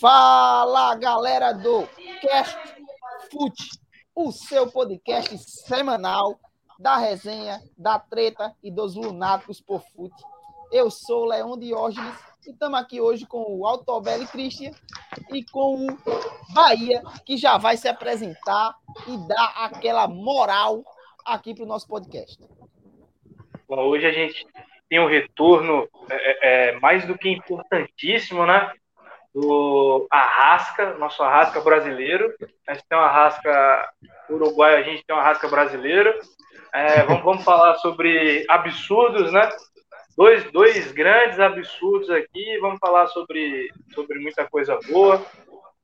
Fala galera do Cast Foot, o seu podcast semanal da resenha, da treta e dos lunáticos por fute. Eu sou o Leão Diógenes e estamos aqui hoje com o Altobelli Christian e com o Bahia, que já vai se apresentar e dar aquela moral aqui para o nosso podcast. Bom, hoje a gente tem um retorno é, é, mais do que importantíssimo, né? Do Arrasca, nosso Arrasca brasileiro. A gente tem um Arrasca uruguaio, a gente tem um Arrasca brasileiro. É, vamos, vamos falar sobre absurdos, né? Dois, dois grandes absurdos aqui. Vamos falar sobre, sobre muita coisa boa.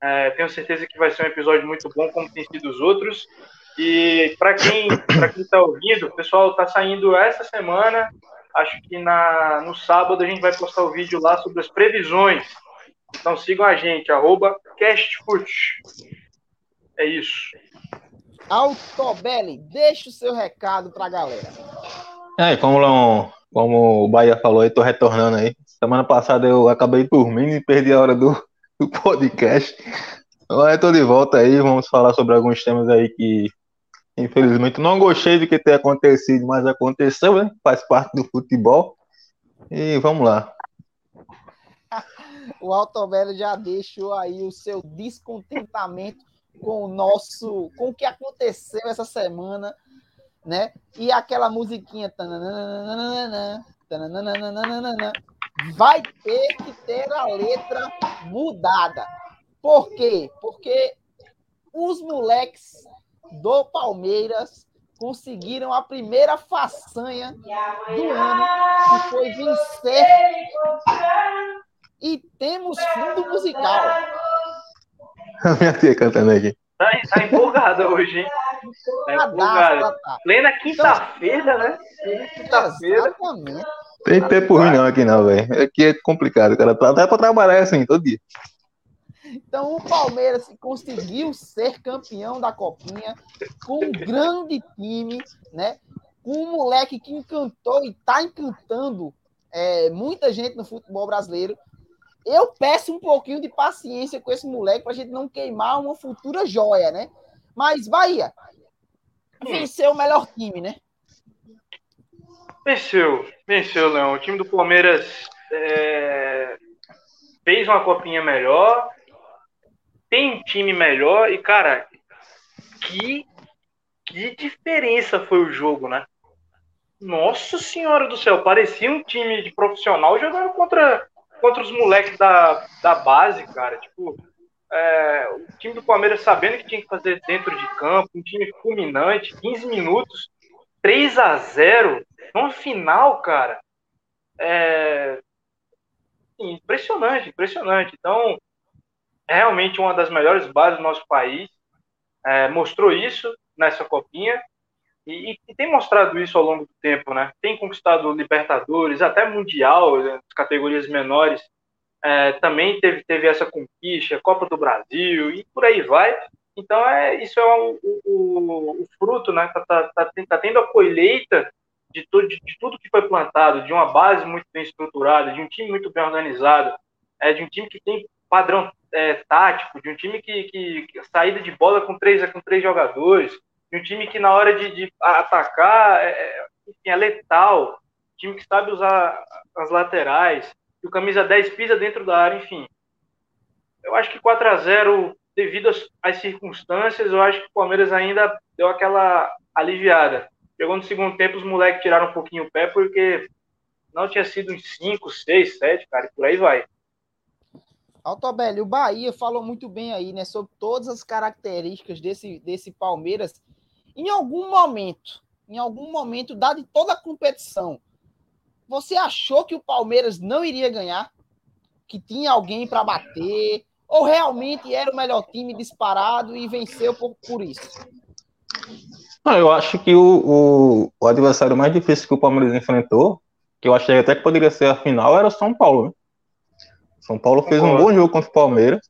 É, tenho certeza que vai ser um episódio muito bom, como tem sido os outros. E para quem para quem está ouvindo, o pessoal está saindo essa semana. Acho que na, no sábado a gente vai postar o vídeo lá sobre as previsões então sigam a gente, arroba castfoot. É isso. Altobelli, deixa o seu recado pra galera. É, como, como o Bahia falou, eu tô retornando aí. Semana passada eu acabei dormindo e perdi a hora do, do podcast. Agora eu tô de volta aí, vamos falar sobre alguns temas aí que, infelizmente, não gostei de que ter acontecido, mas aconteceu, né? Faz parte do futebol. E vamos lá o Altobelli já deixou aí o seu descontentamento com o nosso, com o que aconteceu essa semana, né? E aquela musiquinha vai ter que ter a letra mudada. Por quê? Porque os moleques do Palmeiras conseguiram a primeira façanha do ano, que foi vencer e temos fundo musical. A minha tia cantando aqui. Tá, tá empolgada hoje, hein? Tá empolgada. Tá. Plena quinta-feira, então, né? Plena quinta-feira. Tem tempo ruim não aqui não, velho. Aqui é complicado, cara. Até pra trabalhar assim, todo dia. Então o Palmeiras conseguiu ser campeão da Copinha com um grande time, né? Com um moleque que encantou e tá encantando é, muita gente no futebol brasileiro. Eu peço um pouquinho de paciência com esse moleque para a gente não queimar uma futura joia, né? Mas Bahia venceu o melhor time, né? Venceu, venceu, Leão. O time do Palmeiras é, fez uma copinha melhor, tem um time melhor e, cara, que, que diferença foi o jogo, né? Nossa senhora do céu, parecia um time de profissional jogando contra contra os moleques da, da base, cara. Tipo, é, o time do Palmeiras sabendo que tinha que fazer dentro de campo, um time fulminante, 15 minutos, 3 a 0 no final, cara. É, impressionante, impressionante. Então, é realmente uma das melhores bases do nosso país. É, mostrou isso nessa copinha. E, e, tem mostrado isso ao longo do tempo, né? Tem conquistado Libertadores, até Mundial, né, categorias menores. É, também teve, teve essa conquista, Copa do Brasil e por aí vai. Então, é, isso é o, o, o fruto, né? Tá, tá, tá, tá, tendo a colheita de, tudo de, de, tudo que foi plantado, de uma base muito bem estruturada, de um time muito bem organizado, é, de um time que tem padrão é, tático, de um time que, que, que saída de bola com três, com três jogadores, um time que na hora de, de atacar é, é, enfim, é letal, time que sabe usar as laterais, que o camisa 10 pisa dentro da área, enfim. Eu acho que 4 a 0 devido às, às circunstâncias, eu acho que o Palmeiras ainda deu aquela aliviada. Chegou no segundo tempo, os moleques tiraram um pouquinho o pé, porque não tinha sido uns 5, 6, 7, cara, e por aí vai. Altobelli, o Bahia falou muito bem aí, né, sobre todas as características desse, desse Palmeiras em algum momento, em algum momento, dado toda a competição, você achou que o Palmeiras não iria ganhar? Que tinha alguém para bater? Ou realmente era o melhor time disparado e venceu por, por isso? Não, eu acho que o, o, o, adversário mais difícil que o Palmeiras enfrentou, que eu achei até que poderia ser a final, era o São Paulo. Né? São Paulo fez um bom jogo contra o Palmeiras.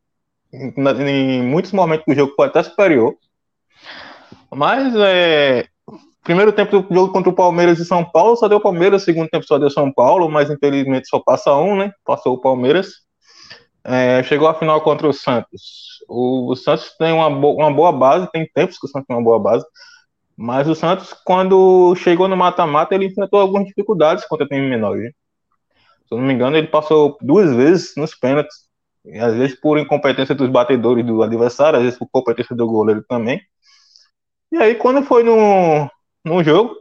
Em, em muitos momentos do jogo foi até superior. Mas é, primeiro tempo do jogo contra o Palmeiras e São Paulo só deu Palmeiras, segundo tempo só deu São Paulo, mas infelizmente só passa um, né? Passou o Palmeiras. é, chegou à final contra o Santos. O, o Santos tem uma, bo uma boa base, tem tempos que o Santos tem uma boa base, mas o Santos, quando chegou no mata-mata, ele enfrentou algumas dificuldades contra o time menor. Se eu não me engano, ele passou duas vezes nos pênaltis. Às vezes por incompetência dos batedores do adversário, às vezes por competência do goleiro também. E aí, quando foi no, no jogo,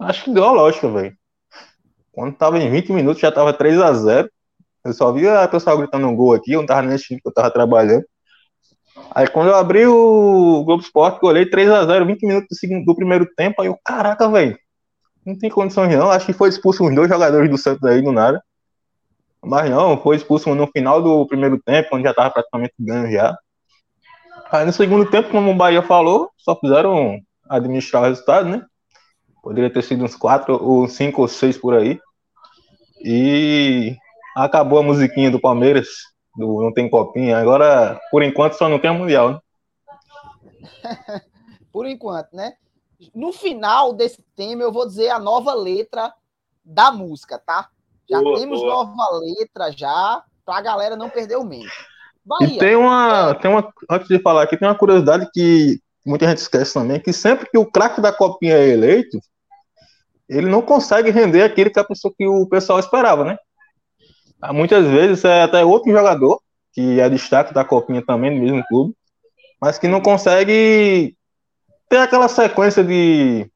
acho que deu a lógica, velho. Quando tava em 20 minutos, já tava 3 a 0 Eu só via a pessoa gritando um gol aqui, eu não tava nesse time que eu tava trabalhando. Aí quando eu abri o Globo Esporte, eu olhei 3x0, 20 minutos do, segundo, do primeiro tempo, aí eu, caraca, velho, não tem condições não. Acho que foi expulso uns dois jogadores do Santos aí do nada. Mas não, foi expulso no final do primeiro tempo, onde já tava praticamente ganho já. Aí no segundo tempo, como o Bahia falou, só fizeram administrar o resultado, né? Poderia ter sido uns quatro, ou cinco ou seis por aí. E acabou a musiquinha do Palmeiras, do Não Tem Copinha. Agora, por enquanto, só não tem a Mundial, né? por enquanto, né? No final desse tema, eu vou dizer a nova letra da música, tá? Já boa, temos boa. nova letra já, pra galera não perder o medo. Bahia, e tem uma, é... tem uma, antes de falar aqui, tem uma curiosidade que muita gente esquece também, que sempre que o craque da copinha é eleito, ele não consegue render aquele que a pessoa que o pessoal esperava, né? Muitas vezes é até outro jogador, que é destaque da copinha também, no mesmo clube, mas que não consegue ter aquela sequência de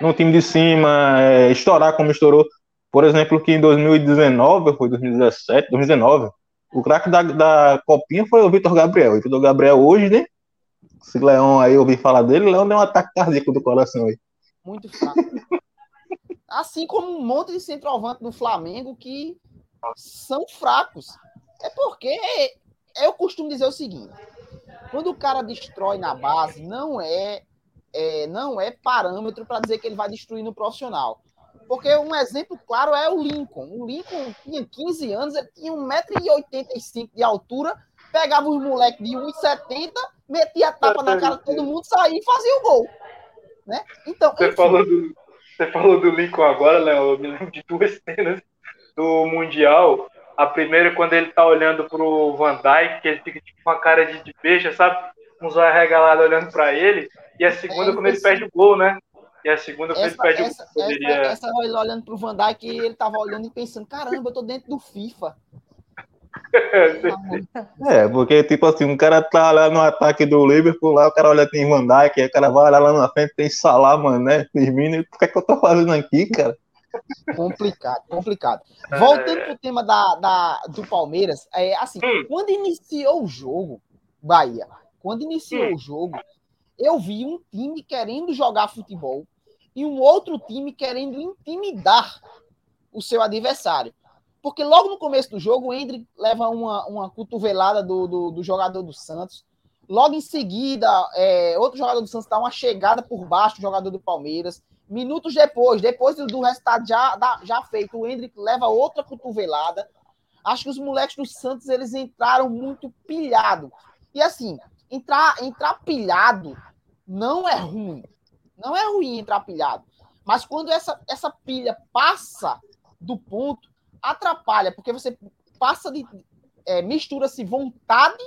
no time de cima, é, estourar como estourou. Por exemplo, que em 2019, foi 2017, 2019, o craque da, da Copinha foi o Vitor Gabriel. O Vitor Gabriel hoje, né? Se Leão aí ouvir falar dele, Leão deu um ataque cardíaco do coração aí. Muito fraco. assim como um monte de centroavante do Flamengo que são fracos. É porque eu costumo dizer o seguinte: quando o cara destrói na base, não é, é não é parâmetro para dizer que ele vai destruir no profissional. Porque um exemplo claro é o Lincoln. O Lincoln tinha 15 anos, ele tinha 1,85m de altura, pegava os moleques de 1,70m, metia a tapa na cara de todo mundo, saía e fazia o gol. Né? Então, você, falou do, você falou do Lincoln agora, Léo, eu me lembro de duas cenas do Mundial. A primeira é quando ele tá olhando pro Van Dijk, que ele fica tipo, com a cara de, de beijo, sabe? Um zóio arregalado olhando para ele. E a segunda é, quando ele perde o gol, né? E a segunda essa, foi ele essa, poderia... essa, essa ele olhando pro Van Dijk e ele tava olhando e pensando, caramba, eu tô dentro do FIFA. é, porque tipo assim, um cara tá lá no ataque do Liverpool, lá o cara olha tem Van Dijk, aí o cara vai lá na frente, tem Salah, mano, né? Firmino, o que é que eu tô fazendo aqui, cara? Complicado, complicado. Voltando pro tema da, da, do Palmeiras, é assim, hum. quando iniciou o jogo, Bahia, quando iniciou hum. o jogo, eu vi um time querendo jogar futebol e um outro time querendo intimidar o seu adversário. Porque logo no começo do jogo, o Hendrick leva uma, uma cotovelada do, do, do jogador do Santos. Logo em seguida, é, outro jogador do Santos dá uma chegada por baixo do jogador do Palmeiras. Minutos depois, depois do resultado já, já feito, o Hendrick leva outra cotovelada. Acho que os moleques do Santos eles entraram muito pilhado. E assim, entrar, entrar pilhado não é ruim. Não é ruim entrar pilhado. Mas quando essa, essa pilha passa do ponto, atrapalha, porque você passa de. É, Mistura-se vontade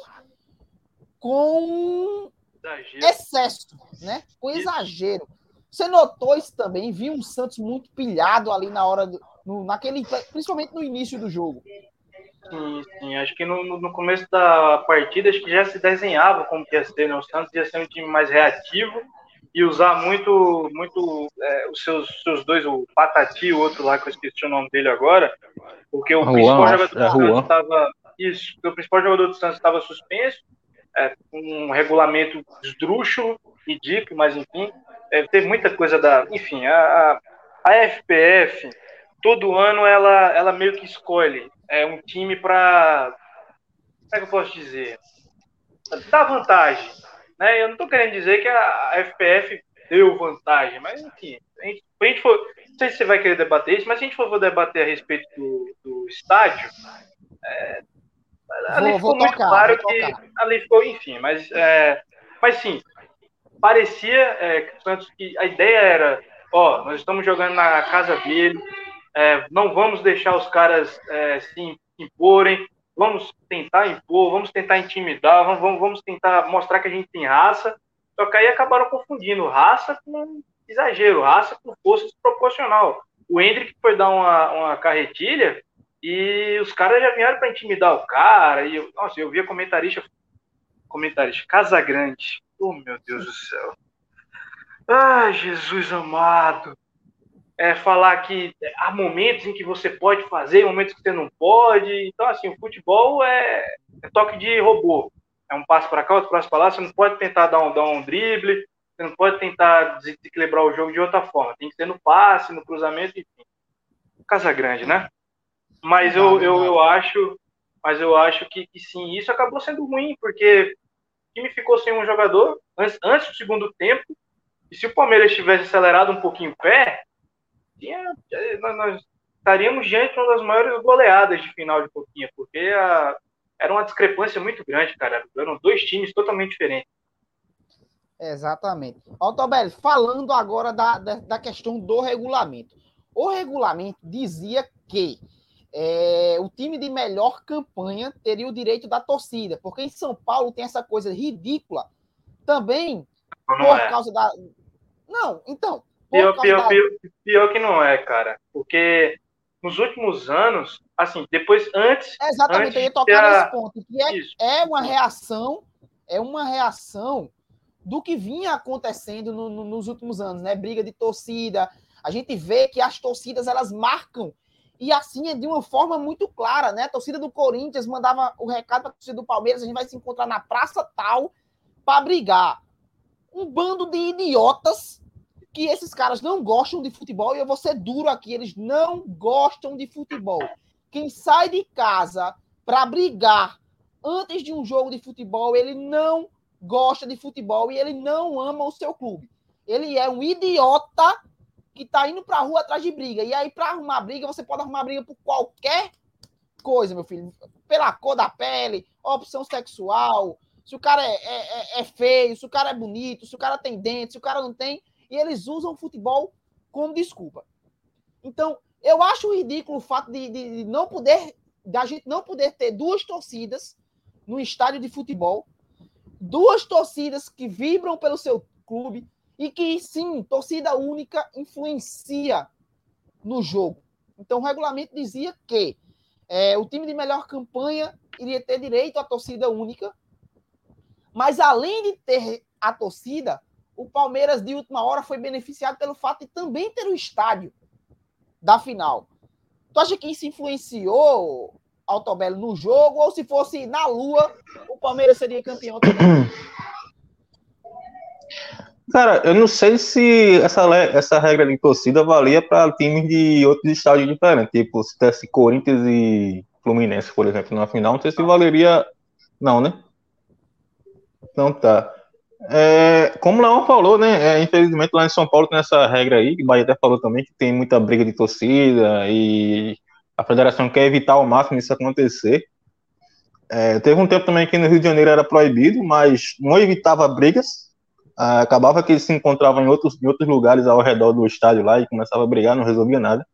com exagero. excesso, né? Com exagero. Você notou isso também? Viu um Santos muito pilhado ali na hora do, no, naquele, principalmente no início do jogo. Sim, sim. Acho que no, no começo da partida acho que já se desenhava como que ia ser, né? O Santos ia ser um time mais reativo e usar muito, muito é, os seus, seus dois, o Patati e o outro lá, que eu esqueci o nome dele agora, porque o principal jogador do Santos estava. Isso, porque o principal jogador do Santos estava suspenso, é, um regulamento esdrúxulo, ridículo, mas enfim, é, teve muita coisa da. Enfim, a, a, a FPF, todo ano, ela, ela meio que escolhe é, um time para. Como é que eu posso dizer? Dar vantagem né? Eu não estou querendo dizer que a FPF deu vantagem, mas enfim, a gente, a gente for, não sei se você vai querer debater isso, mas se a gente for debater a respeito do, do estádio, é, ali vou, ficou vou muito tocar, claro que ali ficou, enfim, mas, é, mas sim, parecia é, que a ideia era, ó, nós estamos jogando na casa dele, é, não vamos deixar os caras é, se imporem, vamos tentar impor, vamos tentar intimidar, vamos, vamos tentar mostrar que a gente tem raça. Só que aí acabaram confundindo raça com exagero, raça com força desproporcional. O Hendrick foi dar uma, uma carretilha e os caras já vieram para intimidar o cara. E eu, nossa, eu via comentarista, comentarista, Casa Grande. Oh, meu Deus do céu. Ai, Jesus amado é, falar que há momentos em que você pode fazer, momentos que você não pode. Então, assim, o futebol é, é toque de robô. É um passo para cá, outro passo para lá. Você não pode tentar dar um, dar um drible, você não pode tentar desequilibrar o jogo de outra forma. Tem que ser no passe, no cruzamento, enfim. Casa grande, né? Mas eu, eu, eu acho, mas eu acho que, que sim, isso acabou sendo ruim, porque o time ficou sem um jogador antes, antes do segundo tempo. E se o Palmeiras tivesse acelerado um pouquinho o pé, tinha, nós estaríamos diante de uma das maiores goleadas de final de pouquinho, porque a, era uma discrepância muito grande, cara. Eram dois times totalmente diferentes. Exatamente. Altobelli, falando agora da, da, da, questão do regulamento. O regulamento dizia que é, o time de melhor campanha teria o direito da torcida, porque em São Paulo tem essa coisa ridícula também não por é. causa da. Não, então, Pior, pior, pior, pior, que não é, cara. Porque nos últimos anos, assim, depois, antes. É exatamente, antes eu ia tocar a... nesse ponto. Que é, é uma reação, é uma reação do que vinha acontecendo no, no, nos últimos anos, né? Briga de torcida. A gente vê que as torcidas elas marcam. E assim é de uma forma muito clara, né? A torcida do Corinthians mandava o recado para a torcida do Palmeiras: a gente vai se encontrar na praça tal para brigar. Um bando de idiotas que esses caras não gostam de futebol e eu vou ser duro aqui, eles não gostam de futebol. Quem sai de casa para brigar antes de um jogo de futebol, ele não gosta de futebol e ele não ama o seu clube. Ele é um idiota que tá indo pra rua atrás de briga. E aí, para arrumar briga, você pode arrumar briga por qualquer coisa, meu filho. Pela cor da pele, opção sexual, se o cara é, é, é feio, se o cara é bonito, se o cara tem dente, se o cara não tem e eles usam o futebol como desculpa. Então, eu acho ridículo o fato de, de, de não poder, da gente não poder ter duas torcidas no estádio de futebol, duas torcidas que vibram pelo seu clube e que sim, torcida única influencia no jogo. Então, o regulamento dizia que é, o time de melhor campanha iria ter direito à torcida única, mas além de ter a torcida, o Palmeiras de última hora foi beneficiado pelo fato de também ter o estádio da final. Tu acha que isso influenciou Altobello no jogo ou se fosse na Lua, o Palmeiras seria campeão? Cara, eu não sei se essa, essa regra de torcida valia para times de outros estádios diferentes, tipo se tivesse Corinthians e Fluminense, por exemplo, na final, não sei se valeria. Não, né? Não tá. É, como o Leão falou, né? É, infelizmente lá em São Paulo tem essa regra aí, que o Bahia até falou também, que tem muita briga de torcida e a federação quer evitar ao máximo isso acontecer. É, teve um tempo também que no Rio de Janeiro era proibido, mas não evitava brigas. Ah, acabava que eles se encontravam em outros, em outros lugares ao redor do estádio lá e começava a brigar, não resolvia nada.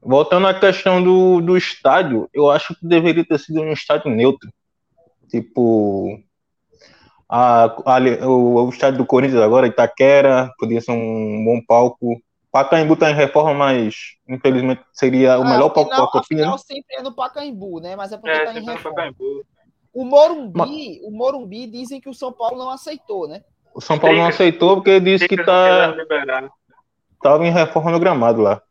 Voltando à questão do, do estádio, eu acho que deveria ter sido um estádio neutro. Tipo, a, a, o, o estádio do Corinthians agora, Itaquera, podia ser um bom palco. Pacaembu está em reforma, mas infelizmente seria o ah, melhor palco para a Copinha. Né? sempre é no Pacaembu, né? Mas é porque está é, em é reforma. O Morumbi, mas... o Morumbi dizem que o São Paulo não aceitou, né? O São Paulo não aceitou porque disse que está estava em reforma no gramado lá.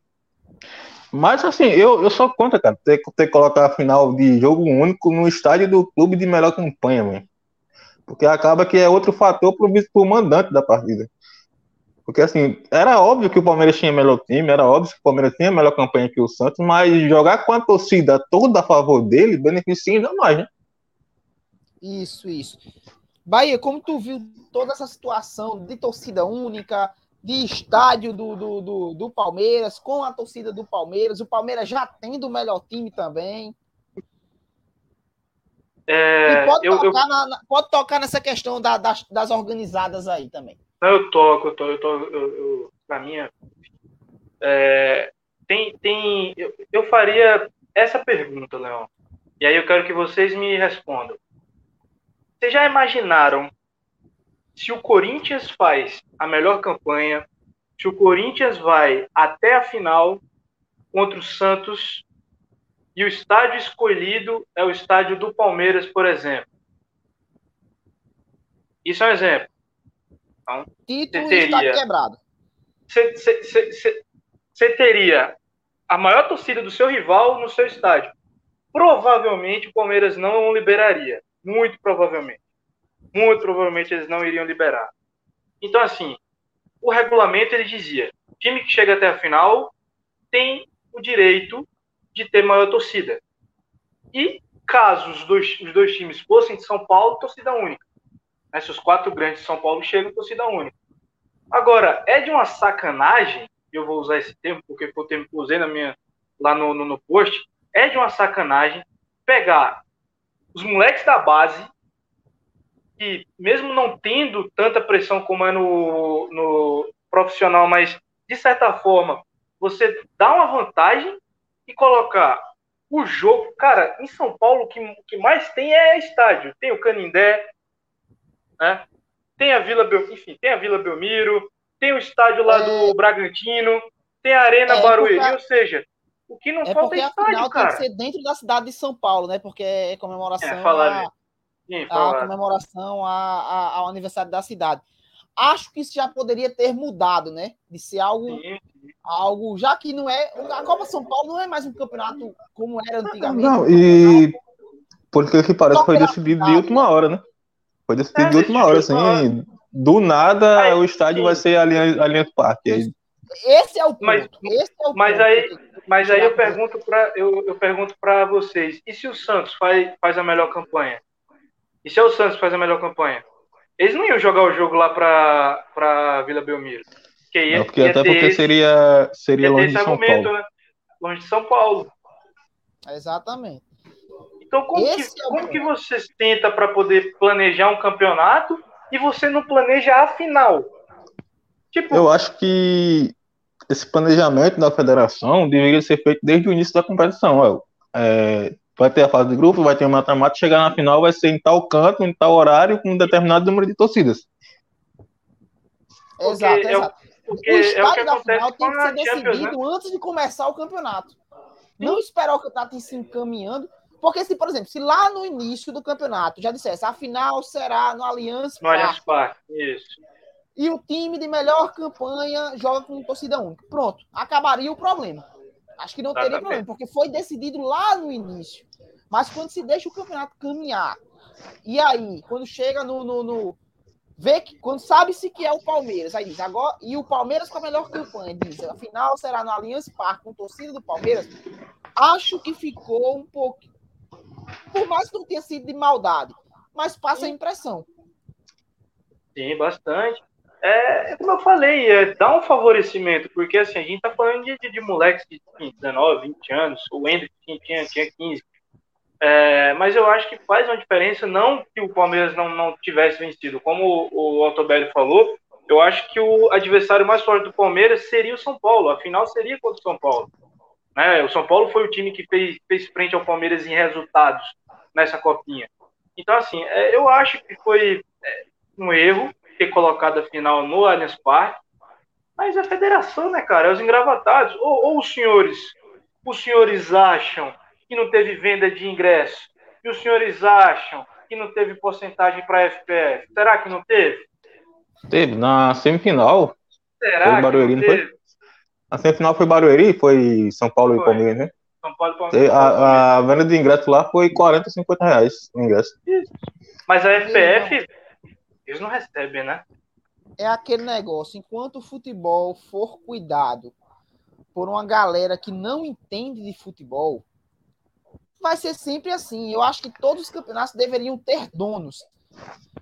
Mas assim, eu, eu sou contra, cara, ter, ter que colocar a final de jogo único no estádio do clube de melhor campanha, mano. Porque acaba que é outro fator pro, pro mandante da partida. Porque assim, era óbvio que o Palmeiras tinha melhor time, era óbvio que o Palmeiras tinha melhor campanha que o Santos, mas jogar com a torcida toda a favor dele beneficia ainda mais, né? Isso, isso. Bahia, como tu viu toda essa situação de torcida única, de estádio do, do, do, do Palmeiras, com a torcida do Palmeiras, o Palmeiras já tendo o melhor time também. É, pode, eu, tocar eu... Na, pode, tocar nessa questão da, das, das, organizadas aí também. Eu toco, eu toco, eu toco eu, pra minha. É, tem, tem, eu, eu faria essa pergunta, Leão. E aí eu quero que vocês me respondam. Vocês já imaginaram se o Corinthians faz a melhor campanha, se o Corinthians vai até a final contra o Santos e o estádio escolhido é o estádio do Palmeiras, por exemplo? Isso é um exemplo. Então, Título teria, quebrado. Você teria a maior torcida do seu rival no seu estádio. Provavelmente o Palmeiras não liberaria. Muito provavelmente. Muito provavelmente eles não iriam liberar. Então, assim, o regulamento ele dizia: time que chega até a final tem o direito de ter maior torcida. E caso os dois, os dois times fossem de São Paulo, torcida única. Né? Se os quatro grandes de São Paulo chegam, torcida única. Agora, é de uma sacanagem, eu vou usar esse termo porque foi o termo que eu usei na minha, lá no, no, no post, é de uma sacanagem pegar os moleques da base, que mesmo não tendo tanta pressão como é no, no profissional, mas de certa forma, você dá uma vantagem e colocar o jogo. Cara, em São Paulo, o que, o que mais tem é estádio. Tem o Canindé, né? Tem a Vila, Bel... enfim, tem a Vila Belmiro, tem o estádio lá é... do Bragantino, tem a Arena é, Barueri, porque... ou seja, o que não é falta é estádio, cara. tem que ser dentro da cidade de São Paulo, né? Porque é comemoração é, a... Sim, a comemoração a, a, ao aniversário da cidade. Acho que isso já poderia ter mudado, né? De ser algo, sim. Algo já que não é a Copa São Paulo não é mais um campeonato como era antigamente. Não, e por que parece foi decidido de última hora, né? Foi decidido é, de última hora, assim. Do nada aí, o estádio sim. vai ser a linha, a linha do parque. Aí... Esse é o ponto. Mas, Esse é o mas ponto. aí, mas aí eu pergunto para eu, eu pergunto para vocês. E se o Santos faz, faz a melhor campanha? E se é o Santos faz a melhor campanha? Eles não iam jogar o jogo lá para para Vila Belmiro. Porque, ia, não, porque ia até porque esse, seria seria longe de São Paulo. Né? Longe de São Paulo. Exatamente. Então, como, que, é como que você tenta para poder planejar um campeonato e você não planeja a final? Tipo, eu acho que esse planejamento da federação deveria ser feito desde o início da competição. É, vai ter a fase de grupo, vai ter o mata-mata, chegar na final vai ser em tal canto, em tal horário, com um determinado número de torcidas. Exato, exato. Porque o estádio é o da final tem que ser decidido né? antes de começar o campeonato. Não esperar o campeonato ir se encaminhando porque, se, por exemplo, se lá no início do campeonato já dissesse a final será no Allianz No Allianz Parque, isso. E o time de melhor campanha joga com torcida única. Pronto, acabaria o problema. Acho que não Exatamente. teria problema, porque foi decidido lá no início. Mas quando se deixa o campeonato caminhar, e aí, quando chega no. no, no vê que quando sabe-se que é o Palmeiras, aí diz, agora, e o Palmeiras com a melhor campanha, diz, a final será no Allianz Parque com torcida do Palmeiras, acho que ficou um pouco por mais que não tenha sido de maldade, mas passa a impressão. Sim, bastante. É, como eu falei, é dar um favorecimento, porque assim, a gente tá falando de, de, de moleques de 19, 20 anos, o Hendrick tinha, tinha 15. É, mas eu acho que faz uma diferença, não que o Palmeiras não, não tivesse vencido. Como o, o Altobelli falou, eu acho que o adversário mais forte do Palmeiras seria o São Paulo. A final seria contra o São Paulo. Né? O São Paulo foi o time que fez, fez frente ao Palmeiras em resultados nessa copinha. Então, assim, é, eu acho que foi é, um erro ter colocado a final no Allianz Parque, mas a federação, né, cara, é os engravatados. Ou, ou os senhores, os senhores acham que não teve venda de ingresso, e os senhores acham que não teve porcentagem para a FPF. Será que não teve? Teve. Na semifinal. Será que Barueri, não teve? A semifinal foi Barueri, foi São Paulo foi. e Palmeiras, né? São Paulo e Palmeiras. A, a, venda de ingresso lá foi 40, 50 reais o ingresso. Isso. Mas a FPF, eles não recebem, né? É aquele negócio, enquanto o futebol for cuidado por uma galera que não entende de futebol, vai ser sempre assim. Eu acho que todos os campeonatos deveriam ter donos.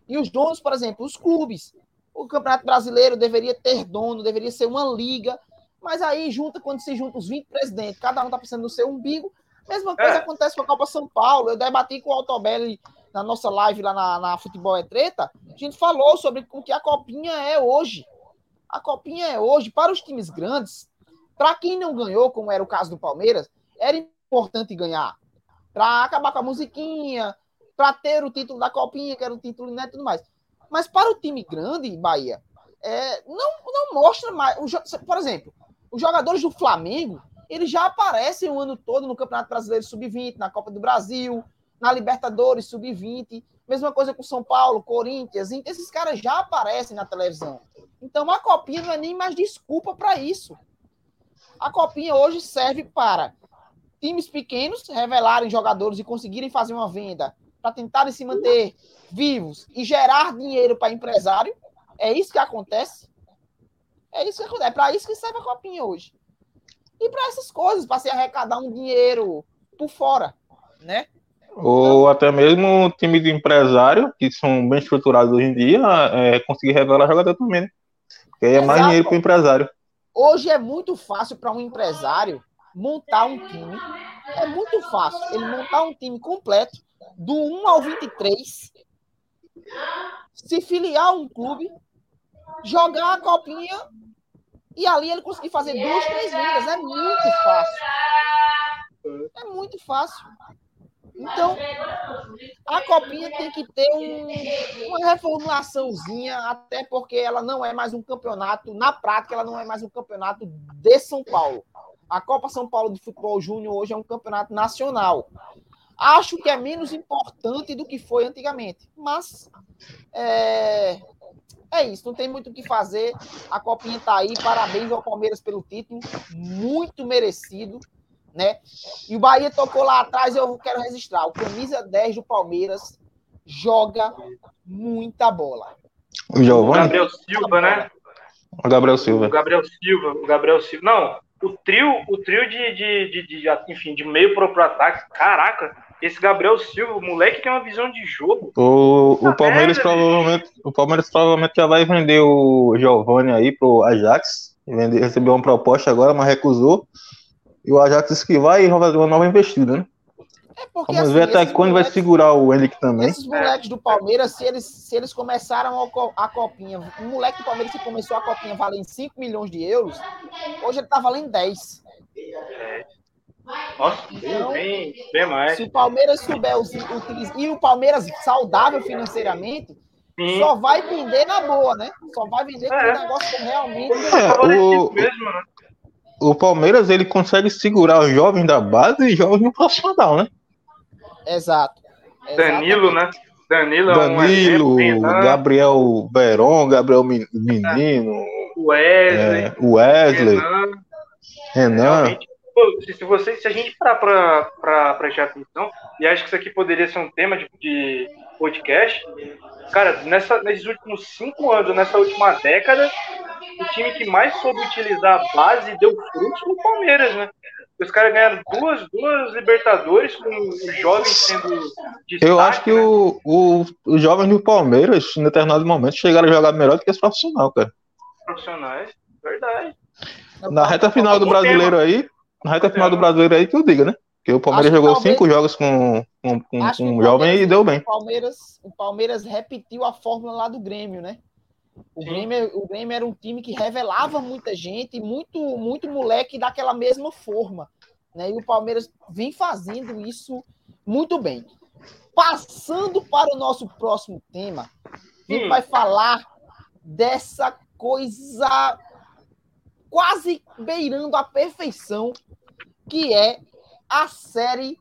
E os donos, por exemplo, os clubes. O Campeonato Brasileiro deveria ter dono, deveria ser uma liga mas aí junta, quando se junta os 20 presidentes, cada um tá pensando no seu umbigo. Mesma coisa é. acontece com a Copa São Paulo. Eu debati com o Altobelli na nossa live lá na, na Futebol é Treta. A gente falou sobre o que a Copinha é hoje. A Copinha é hoje, para os times grandes, para quem não ganhou, como era o caso do Palmeiras, era importante ganhar. Para acabar com a musiquinha, para ter o título da Copinha, que era o título né, tudo mais. Mas para o time grande, Bahia, é, não, não mostra mais. Por exemplo, os jogadores do Flamengo, eles já aparecem o ano todo no Campeonato Brasileiro Sub-20, na Copa do Brasil, na Libertadores Sub-20. Mesma coisa com São Paulo, Corinthians, esses caras já aparecem na televisão. Então a copinha não é nem mais desculpa para isso. A copinha hoje serve para times pequenos revelarem jogadores e conseguirem fazer uma venda para tentarem se manter vivos e gerar dinheiro para empresário. É isso que acontece. É isso que acontece. É para isso que serve a copinha hoje. E para essas coisas, para se arrecadar um dinheiro por fora, né? Ou até mesmo time de empresário, que são bem estruturados hoje em dia, é, conseguir revelar jogador também, né? Porque aí é mais dinheiro para o empresário. Hoje é muito fácil para um empresário montar um time. É muito fácil ele montar um time completo, do 1 ao 23, se filiar a um clube, jogar a copinha e ali ele conseguir fazer duas, três vidas. É muito fácil. É muito fácil. Então, a copinha tem que ter um, uma reformulaçãozinha, até porque ela não é mais um campeonato, na prática, ela não é mais um campeonato de São Paulo. A Copa São Paulo de Futebol Júnior hoje é um campeonato nacional. Acho que é menos importante do que foi antigamente, mas é, é isso, não tem muito o que fazer. A Copinha está aí, parabéns ao Palmeiras pelo título, muito merecido né? E o Bahia tocou lá atrás, eu quero registrar. O camisa 10 do Palmeiras joga muita bola. O Giovanni? Gabriel Silva, né? O Gabriel Silva. O Gabriel Silva, o Gabriel Silva. Não, o trio, o trio de, de, de, de enfim, de meio pro, pro ataque, caraca, esse Gabriel Silva, o moleque tem uma visão de jogo. O, o Palmeiras provavelmente, o Palmeiras provavelmente já vai vender o Giovanni aí pro Ajax. Vender, recebeu uma proposta agora, mas recusou. E o Ajax disse que vai fazer uma nova investida, né? É porque, Vamos assim, ver até quando moleques, vai segurar o Henrique também. Esses moleques do Palmeiras, se eles, se eles começaram a, copinha, um moleque do Palmeiras que começou a copinha valendo 5 milhões de euros, hoje ele tá valendo 10. É. Nossa, então, bem, bem mais. Se o Palmeiras souber utilizar, e o Palmeiras saudável financeiramente, Sim. só vai vender na boa, né? Só vai vender é. com o negócio realmente. É, o, mesmo, né? o Palmeiras ele consegue segurar os jovens da base e jovens no profissional, né? Exato. Danilo, né? Danilo, Danilo é um Gabriel Veron, Gabriel Menino, Wesley, é, Wesley Renan. Renan. Se, você, se a gente parar para prestar atenção, e acho que isso aqui poderia ser um tema de, de podcast, cara, nessa, nesses últimos cinco anos, nessa última década, o time que mais soube utilizar a base deu frutos foi o Palmeiras, né? Os caras ganharam duas, duas Libertadores com os jovens sendo destaque, Eu acho que né? o, o, os jovens do Palmeiras, em determinado momento, chegaram a jogar melhor do que os profissionais, cara. Profissionais, verdade. Na reta final do brasileiro aí, na reta final do brasileiro aí que eu diga, né? Porque o Palmeiras jogou Palmeiras... cinco jogos com, com, com, com um jovem e deu bem. O Palmeiras, o Palmeiras repetiu a fórmula lá do Grêmio, né? O Grêmio, o Grêmio era um time que revelava muita gente, muito, muito moleque daquela mesma forma. Né? E o Palmeiras vem fazendo isso muito bem. Passando para o nosso próximo tema, a gente hum. vai falar dessa coisa quase beirando a perfeição, que é a série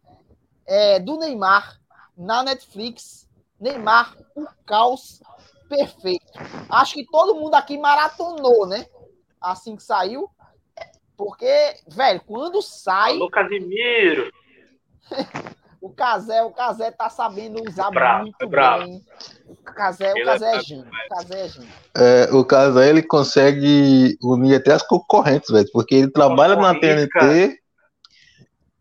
é, do Neymar na Netflix. Neymar, o caos perfeito. Acho que todo mundo aqui maratonou, né? Assim que saiu. Porque, velho, quando sai. Alô, Casimiro! o Casé, o Casé tá sabendo usar bravo, muito bem. O Casé, o Casé é gênio. O Casé é gênio. É, o Casé, ele consegue unir até as concorrentes, velho. Porque ele trabalha na TNT.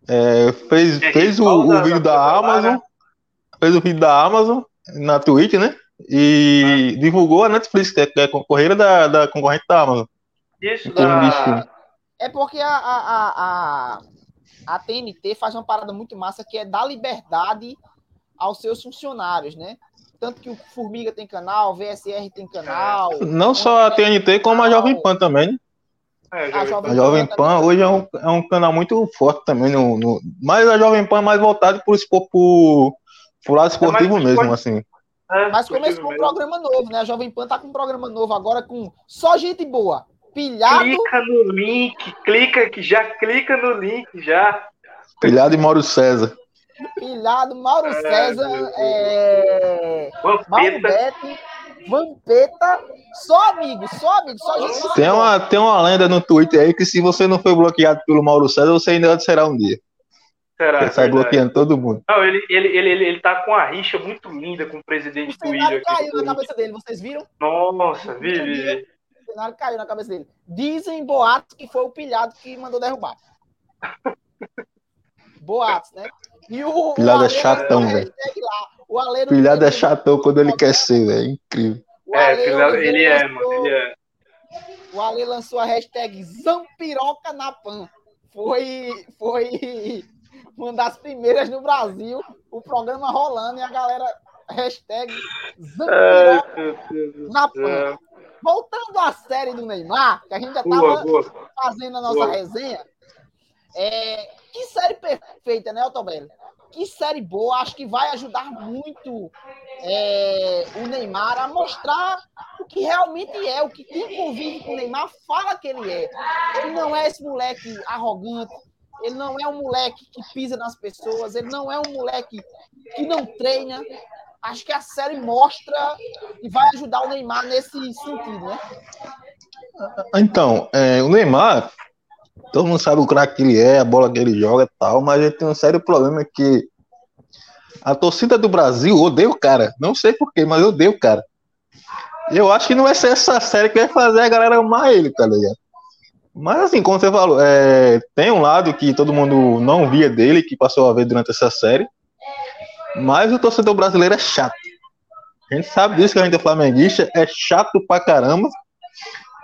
É, fez, fez o, o vídeo da Amazon. Né? Fez o vídeo da Amazon na Twitch, né? E ah. divulgou a Netflix, que é, é concorreira da, da concorrente da Amazon. Isso, da... É porque a, a, a, a TNT faz uma parada muito massa que é dar liberdade aos seus funcionários, né? Tanto que o Formiga tem canal, o VSR tem canal. Não só a TNT, como a Jovem Pan também, né? É, a Jovem, a Jovem Pan, Pan hoje é um, é um canal muito forte também, no, no, mas a Jovem Pan é mais voltado por, por lado esportivo é mesmo, assim. É, mas começou um programa novo, né? A Jovem Pan tá com um programa novo agora com só gente boa. Pilhado. Clica no link, clica que já clica no link já. Pilhado e Mauro César. Pilhado, Mauro é, César, é... Mauro Beto, Vampeta, só amigo, só amigo, só gente. Tem uma, tem uma lenda no Twitter aí que se você não foi bloqueado pelo Mauro César, você ainda será um dia. Será? Ele sai bloqueando todo mundo. Não, ele, ele, ele, ele, ele tá com a rixa muito linda com o presidente do Twitter. O caiu na cabeça dele, vocês viram? Nossa, vi, vi. O cenário caiu na cabeça dele. Dizem boatos que foi o pilhado que mandou derrubar. boatos, né? E o, pilhado é chatão, velho. Pilhado é chatão quando ele quer ser, velho. Incrível. É, pilhado, ele é, mano. Ele é. O Ale lançou a hashtag Zampiroca na Pan. Foi, foi uma das primeiras no Brasil, o programa rolando e a galera hashtag na Pan. Voltando à série do Neymar, que a gente já estava fazendo a nossa boa. resenha, é, que série perfeita, né, Otobelli? Que série boa, acho que vai ajudar muito é, o Neymar a mostrar o que realmente é, o que quem convive com o Neymar fala que ele é. Ele não é esse moleque arrogante, ele não é um moleque que pisa nas pessoas, ele não é um moleque que não treina. Acho que a série mostra e vai ajudar o Neymar nesse sentido, né? Então, é, o Neymar, todo mundo sabe o craque que ele é, a bola que ele joga e tal, mas ele tem um sério problema que a torcida do Brasil odeia o cara. Não sei porquê, mas odeia o cara. Eu acho que não vai ser essa série que vai fazer a galera amar ele, tá ligado? Mas assim, como você falou, é, tem um lado que todo mundo não via dele, que passou a ver durante essa série. Mas o torcedor brasileiro é chato. A gente sabe disso que a gente é flamenguista, é chato pra caramba.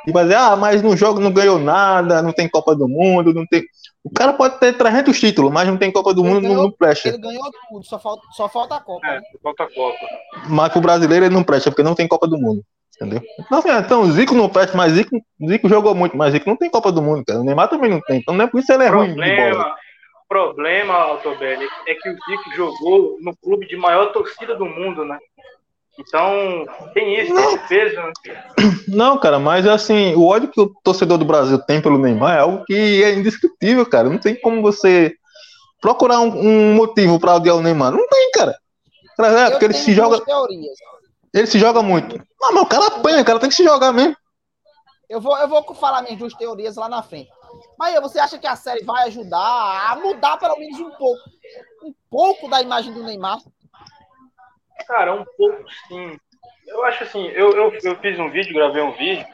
E vai dizer, ah, mas no jogo não ganhou nada, não tem Copa do Mundo, não tem. O cara pode ter 300 títulos, mas não tem Copa do ele Mundo, ganhou, não, presta. Ele ganhou tudo, só falta, só falta a Copa. É, né? falta a Copa. Mas pro brasileiro ele não presta, porque não tem Copa do Mundo. Entendeu? Então, assim, então Zico não presta, mas Zico, Zico jogou muito, mas Zico não tem Copa do Mundo, cara. O Neymar também não tem. Então não é por isso que ele é problema, ruim de bola. O problema, Altobelli, é que o Zico jogou no clube de maior torcida do mundo, né? Então, tem isso, tem esse peso. Né? Não, cara, mas assim, o ódio que o torcedor do Brasil tem pelo Neymar é algo que é indiscutível, cara. Não tem como você procurar um, um motivo para odiar o Neymar. Não tem, cara. É, porque ele se joga. Teorias. Ele se joga muito. Não, mas o cara apanha, o cara tem que se jogar mesmo. Eu vou, eu vou falar minhas duas teorias lá na frente. Mas você acha que a série vai ajudar a mudar pelo menos um pouco, um pouco da imagem do Neymar? Cara, um pouco sim. Eu acho assim, eu, eu, eu fiz um vídeo, gravei um vídeo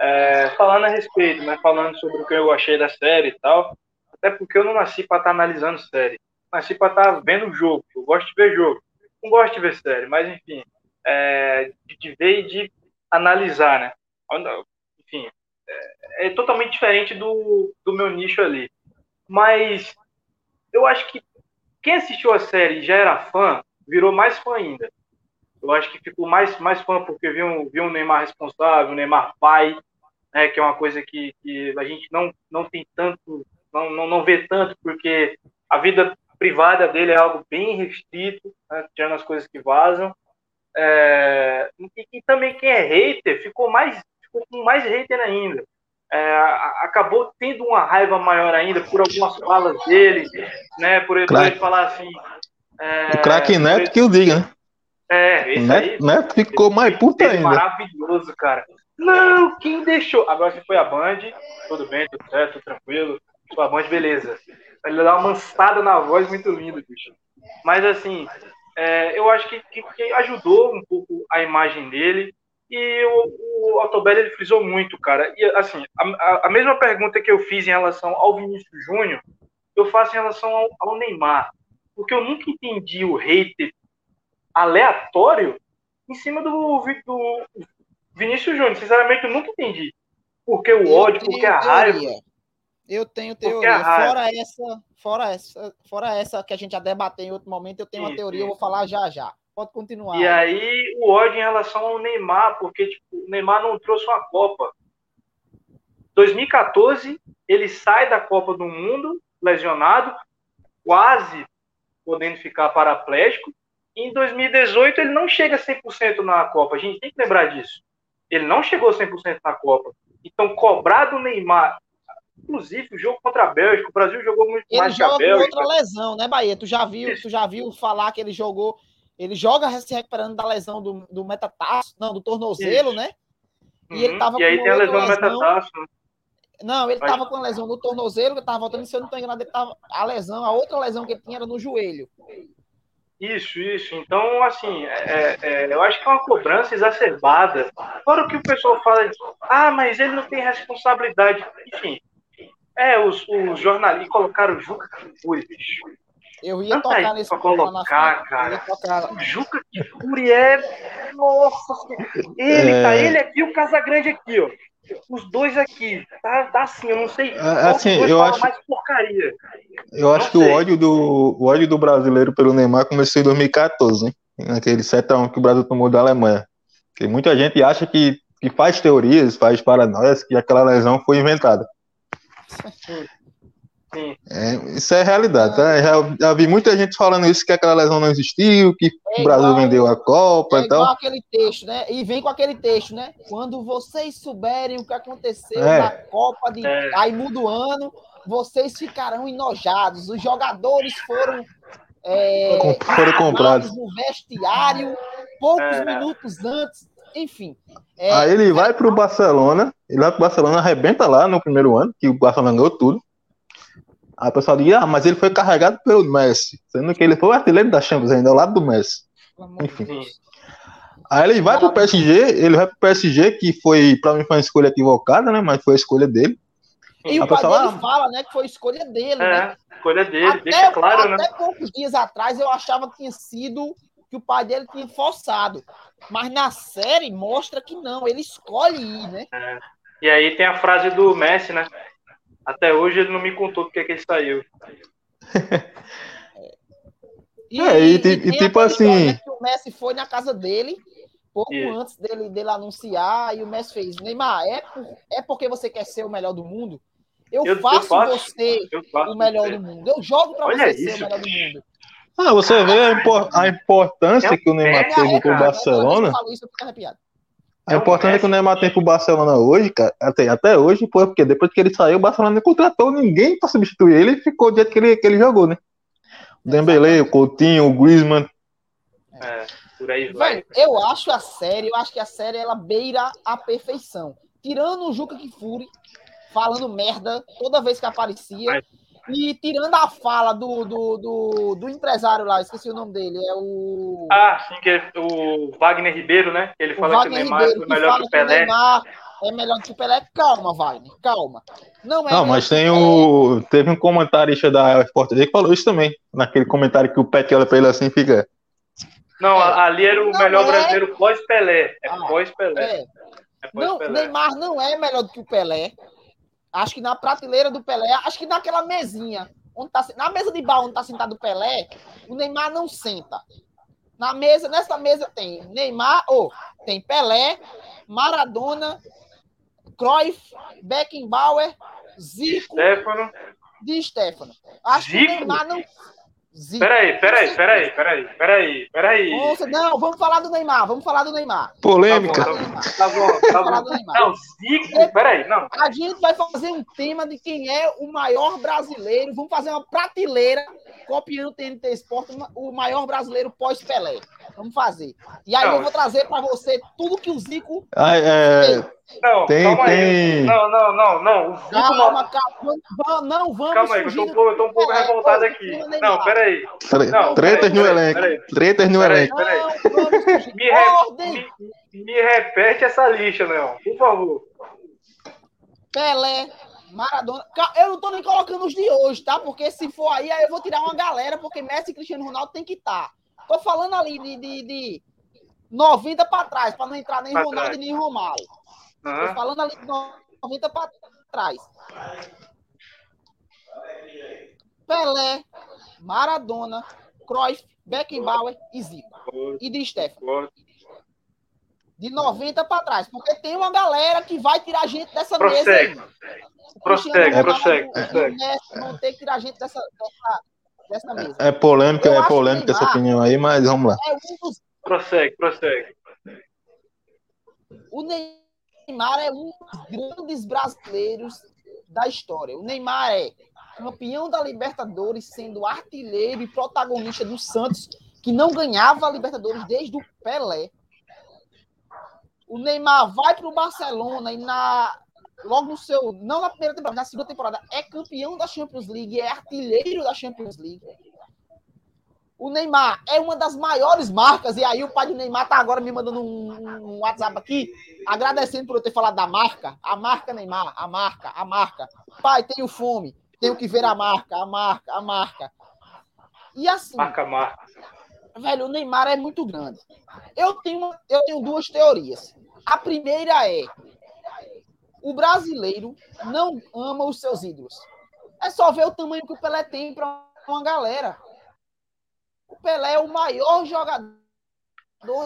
é, falando a respeito, né? Falando sobre o que eu achei da série e tal. Até porque eu não nasci para estar tá analisando série. Nasci para estar tá vendo o jogo. Eu gosto de ver jogo. Não gosto de ver série, mas enfim é, de ver e de analisar, né? Enfim, é, é, totalmente diferente do, do meu nicho ali. Mas eu acho que quem assistiu a série e já era fã, virou mais fã ainda. Eu acho que ficou mais, mais fã porque viu, viu o Neymar responsável, o Neymar pai, né, que é uma coisa que, que a gente não, não tem tanto, não, não, não vê tanto, porque a vida privada dele é algo bem restrito, né, tirando as coisas que vazam. É, e, e, também quem é hater ficou mais ficou com mais hater ainda. É, acabou tendo uma raiva maior ainda por algumas falas dele, né? Por ele, por ele falar assim. É, o craque Neto que eu diga, né? É, esse Neto, aí, Neto ficou mais puta ainda. Maravilhoso, cara. Não, quem deixou? Agora se foi a Band, tudo bem, tudo certo, tudo tranquilo. Foi a Band, beleza. Ele dá uma mansada na voz muito linda, bicho. Mas assim, é, eu acho que, que, que, ajudou um pouco a imagem dele. E o, o Altobelli ele frisou muito, cara. E assim, a, a, mesma pergunta que eu fiz em relação ao Vinícius Júnior, eu faço em relação ao, ao Neymar. Porque eu nunca entendi o hater aleatório em cima do, do Vinícius Júnior. Sinceramente, eu nunca entendi. Porque o eu ódio, porque a raiva. Eu tenho teoria. Fora essa, fora essa, fora essa que a gente já debateu em outro momento, eu tenho uma teoria, eu vou falar já já. Pode continuar. E aí o ódio em relação ao Neymar, porque tipo, o Neymar não trouxe uma Copa. 2014, ele sai da Copa do Mundo lesionado, quase podendo ficar paraplégico. E em 2018 ele não chega a 100% na Copa. A gente tem que lembrar disso. Ele não chegou a 100% na Copa. Então, cobrar do Neymar, inclusive o jogo contra a Bélgica, o Brasil jogou muito ele mais que a Bélgica. Ele joga outra lesão, né, Bahia? Tu já viu, tu já viu falar que ele jogou, ele joga se recuperando da lesão do, do metatarso, não, do tornozelo, Isso. né? Uhum. E ele tava e aí com tem a lesão do metatarso. né? Não, ele Mas- tava com a lesão no tornozelo, que tava voltando, se eu não tô enganado, ele tava, a lesão, a outra lesão que ele tinha era no joelho. Isso, isso. Então, assim, é, é, eu acho que é uma cobrança exacerbada. Fora o que o pessoal fala de, ah, mas ele não tem responsabilidade. Enfim, é, os, os jornalistas colocaram o Juca Kifuri, bicho. Eu ia Tanta tocar nesse pra colocar, cara. Tocar. O Juca Kifuri é. Nossa Senhora. Ele, É. tá ele aqui e o Casagrande aqui, ó. Os dois aqui. Tá, tá assim, eu não sei. É, assim, eu acho- mais porcaria. Eu acho Não que o sei. ódio, do, o ódio do brasileiro pelo Neymar começou em 2014, hein? Naquele 7x1 que o Brasil tomou da Alemanha. Porque muita gente acha que, que faz teorias, faz paranoias, que aquela lesão foi inventada. Sim. É, isso é realidade, tá? Já, já vi muita gente falando isso, que aquela lesão não existiu, que É o Brasil igual- vendeu a Copa É e tal. aquele texto, né? E vem com aquele texto, né? Quando vocês souberem o que aconteceu É. na Copa de. É. Aí muda o ano, vocês ficarão enojados. Os jogadores foram. É, Com- foram comprados. no vestiário, poucos É. minutos antes, enfim. É, Aí ele vai pro Barcelona, ele vai pro Barcelona, arrebenta lá no primeiro ano, que o Barcelona ganhou tudo. Aí o pessoal diz, ah, mas ele foi carregado pelo Messi, sendo que ele foi o artilheiro da Champions ainda, ao lado do Messi. enfim. Aí ele vai pro PSG, ele vai pro PSG, que foi, pra mim, foi uma escolha equivocada, né? Mas foi a escolha dele. E o A pai pessoa- dele fala, né, que foi escolha dele, né? É, escolha dele, Até, deixa claro, né? até poucos dias atrás eu achava que tinha sido que o pai dele tinha forçado. Mas na série mostra que não, ele escolhe ir, né? E aí tem a frase do Messi, né? Até hoje ele não me contou porque que ele saiu. E, É, e e tem tipo assim- né, que o Messi foi na casa dele pouco Isso. antes dele, dele anunciar e o Messi fez: Neymar, é, por- é porque você quer ser o melhor do mundo? Eu, Eu- eu faço faço. você Eu faço o melhor você. do mundo. Eu jogo pra Olha você ser isso, o melhor do mundo. Ah, você vê a, impor- a importância É que o Neymar teve é, pro cara. Barcelona. Eu falo isso, eu fico arrepiado. A É importância que o Neymar tem pro Barcelona hoje, cara, até, até hoje, foi porque depois que ele saiu, o Barcelona não contratou ninguém pra substituir ele e ficou do jeito que ele, que ele jogou, né? O Dembele, o Coutinho, o Griezmann. É, por aí vai. Velho, eu acho a série, eu acho que a série ela beira a perfeição. Tirando o Juca Kifuri falando merda toda vez que aparecia. Mas- E tirando a fala do, do, do, do empresário lá, esqueci o nome dele, é o, Ah, sim, que é o Wagner Ribeiro, né? Ele o fala Wagner que o Neymar Ribeiro, foi que melhor fala que o que o Pelé. Neymar é melhor que o Pelé. Calma, Wagner, calma. Não é Não, mas tem o. Teve um comentarista da Sport TV que falou isso também. Naquele comentário que o Pet olha pra ele assim e fica. Não, a- ali era o Não melhor é. brasileiro pós-Pelé. É Ah, pós-Pelé. É, É Não, pós-Pelé. Neymar não é melhor do que o Pelé. Acho que na prateleira do Pelé, acho que naquela mesinha, onde tá, na mesa de bar onde tá sentado o Pelé, o Neymar não senta. Na mesa, nessa mesa tem Neymar, ou tem Pelé, Maradona, Cruyff, Beckenbauer, Zico, Stefano. Di Stefano. Acho que Zico? o Neymar não. Zico. Peraí, peraí, peraí, peraí, peraí, peraí. Nossa, não, vamos falar do Neymar, vamos falar do Neymar. Polêmica. Tá Vamos falar do Neymar. Tá bom, tá bom. do Neymar. Não, Zico, peraí, não. A gente vai fazer um tema de quem é o maior brasileiro. Vamos fazer uma prateleira copiando o TNT Sport, o maior brasileiro pós-Pelé. Vamos fazer. E aí Não. eu vou trazer para você tudo que o Zico. Ah, é, Não, Tem- calma aí. tem- Não, não, não, não. O não. Calma, calma. Vamos- Não vamos. Calma aí, eu tô, um pouco- eu tô um pouco revoltado aqui. Não, peraí. Não, tretas no elenco. Tretas no elenco. Me, re- me, me repete essa lista, Leão, por favor. Pelé, Maradona. Eu não tô nem colocando os de hoje, tá? Porque se for aí, aí eu vou tirar uma galera, porque Messi e Cristiano Ronaldo tem que estar. Tô falando ali de, de, de 90 para trás, para não entrar nem Pra Ronaldo trás. e nem Romário. Tô falando ali de 90 para trás. Pelé, Maradona, Cruyff, Beckenbauer e Zico. E Di Stefano. De 90 para trás. Porque tem uma galera que vai tirar a gente dessa prossegue. mesa aí. Prossegue, prossegue, prossegue. Vão ter que tirar a gente dessa, dessa, dessa mesa. É polêmica, Eu é polêmica essa opinião aí, mas vamos lá. É um dos... Prossegue, prossegue. O Neymar é um dos grandes brasileiros da história. O Neymar é campeão da Libertadores, sendo artilheiro e protagonista do Santos, que não ganhava a Libertadores desde o Pelé. O Neymar vai para o Barcelona e na logo no seu, não na primeira temporada, na segunda temporada, é campeão da Champions League, é artilheiro da Champions League. O Neymar é uma das maiores marcas, e aí o pai do Neymar tá agora me mandando um, um WhatsApp aqui, agradecendo por eu ter falado da marca. A marca Neymar, a marca, a marca. Pai, tenho fome. Tenho que ver a marca, a marca, a marca. E assim. Marca, marca. Velho, o Neymar é muito grande. Eu tenho, eu tenho duas teorias. A primeira é: o brasileiro não ama os seus ídolos. É só ver o tamanho que o Pelé tem para uma galera. O Pelé é o maior jogador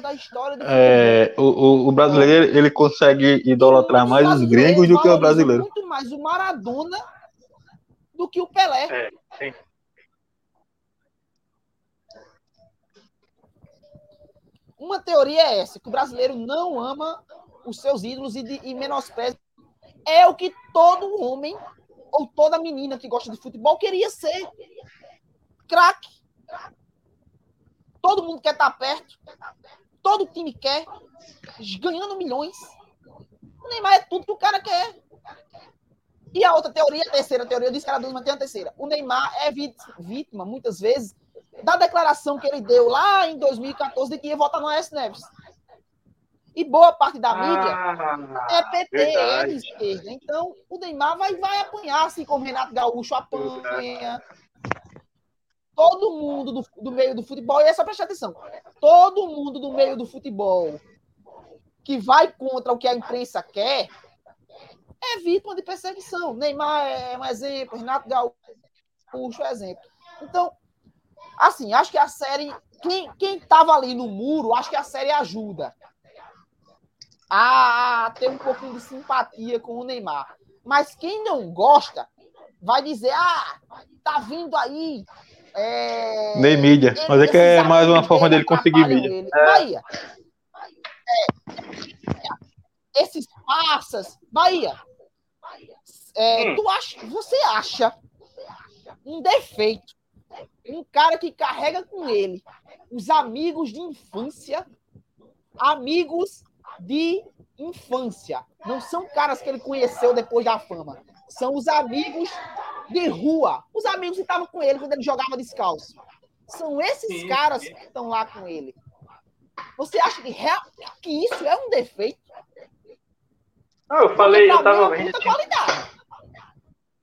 da história do é, o, o, brasileiro ele consegue idolatrar mais os gringos do que o brasileiro. Muito mais o Maradona do que o Pelé. É, sim. Uma teoria é essa, que o brasileiro não ama os seus ídolos e, de, e menospreza. É o que todo homem ou toda menina que gosta de futebol queria ser. Craque. Todo mundo quer estar perto. Todo time quer. Ganhando milhões. O Neymar é tudo que o cara quer. E a outra teoria, a terceira teoria, eu disse que era duas, mas tem a terceira. O Neymar é vítima, muitas vezes, da declaração que ele deu lá em 2014 de que ia votar no S. Neves. E boa parte da mídia ah, é PT, é de esquerda. Então, o Neymar vai, vai apanhar, assim como Renato Gaúcho apanha. Todo mundo do, do meio do futebol, e é só prestar atenção: todo mundo do meio do futebol que vai contra o que a imprensa quer é vítima de perseguição. Neymar é um exemplo, Renato Gaúcho é um exemplo. Então, assim, acho que a série. Quem, quem tava ali no muro, acho que a série ajuda a ter um pouquinho de simpatia com o Neymar. Mas quem não gosta vai dizer: ah, tá vindo aí. É, Nem mídia. Mas é que é mais uma forma dele conseguir mídia. É. Bahia. É, esses passas. Bahia. É, hum. tu acha, você acha um defeito, um cara que carrega com ele os amigos de infância, amigos de infância. Não são caras que ele conheceu depois da fama. São os amigos de rua. Os amigos que estavam com ele quando ele jogava descalço. São esses sim, caras sim. que estão lá com ele. Você acha que, real, que isso é um defeito? Não, eu falei, eu tava. É muita qualidade.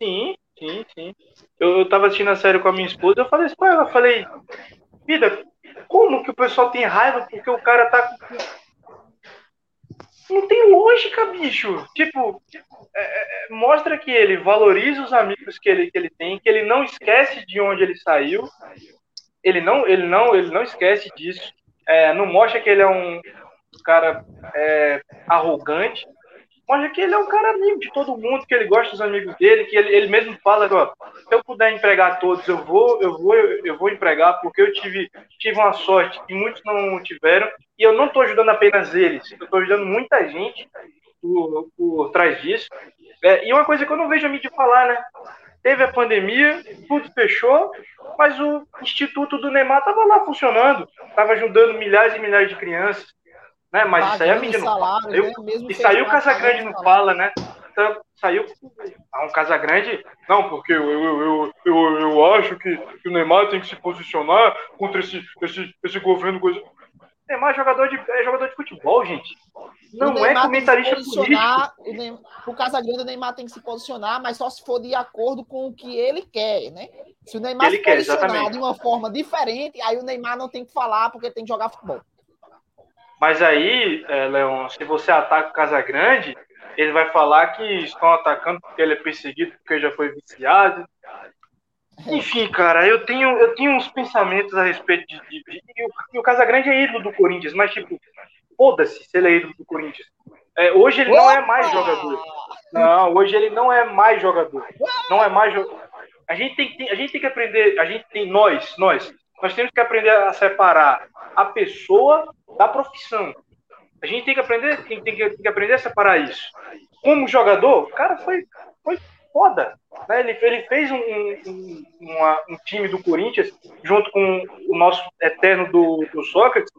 Sim, sim, sim. Eu, eu tava assistindo a série com a minha esposa, eu falei isso pra ela, eu falei, vida, como que o pessoal tem raiva porque o cara tá não tem lógica, bicho. Tipo, é, é, é, mostra que ele valoriza os amigos que ele, que ele tem, que ele não esquece de onde ele saiu. Ele não, ele não, ele não esquece disso. É, não mostra que ele é um cara é, arrogante. Mostra que ele é um cara amigo de todo mundo, que ele gosta dos amigos dele, que ele, ele mesmo fala, ó, se eu puder empregar todos, eu vou, eu vou, eu vou empregar, porque eu tive, tive uma sorte que muitos não tiveram, e eu não estou ajudando apenas eles, eu estou ajudando muita gente por, por trás disso. É, e uma coisa que eu não vejo a mídia falar, né? Teve a pandemia, tudo fechou, mas o Instituto do Neymar estava lá funcionando, estava ajudando milhares e milhares de crianças. Né? Mas isso aí a mídia não fala. Né? E saiu o Casagrande não fala, né? Então, saiu um Casagrande. Não, porque eu, eu, eu, eu, eu acho que, o Neymar tem que se posicionar contra esse, esse, esse governo. Coisa. Neymar é jogador de, é jogador de futebol, gente. Não é comentarista político. Neymar, o Casagrande, o Neymar tem que se posicionar, mas só se for de acordo com o que ele quer, né? Se o Neymar ele se posicionar quer, de uma forma diferente, aí o Neymar não tem que falar porque tem que jogar futebol. Mas aí, é, Leon, se você ataca o Casagrande, ele vai falar que estão atacando porque ele é perseguido, porque já foi viciado. Enfim, cara, eu tenho, eu tenho uns pensamentos a respeito de. de, de e, o, e o Casagrande é ídolo do Corinthians, mas, tipo, foda-se se ele é ídolo do Corinthians. É, hoje ele não é mais jogador. Não, hoje ele não é mais jogador. Não é mais jogador. A gente tem, a gente tem que aprender, a gente tem, nós, nós, nós temos que aprender a separar a pessoa da profissão. A gente tem que aprender, tem, tem, que, tem que aprender a separar isso. Como jogador, o cara foi, foi foda. Né? Ele, ele fez um, um, uma, um time do Corinthians, junto com o nosso eterno do, do Sócrates,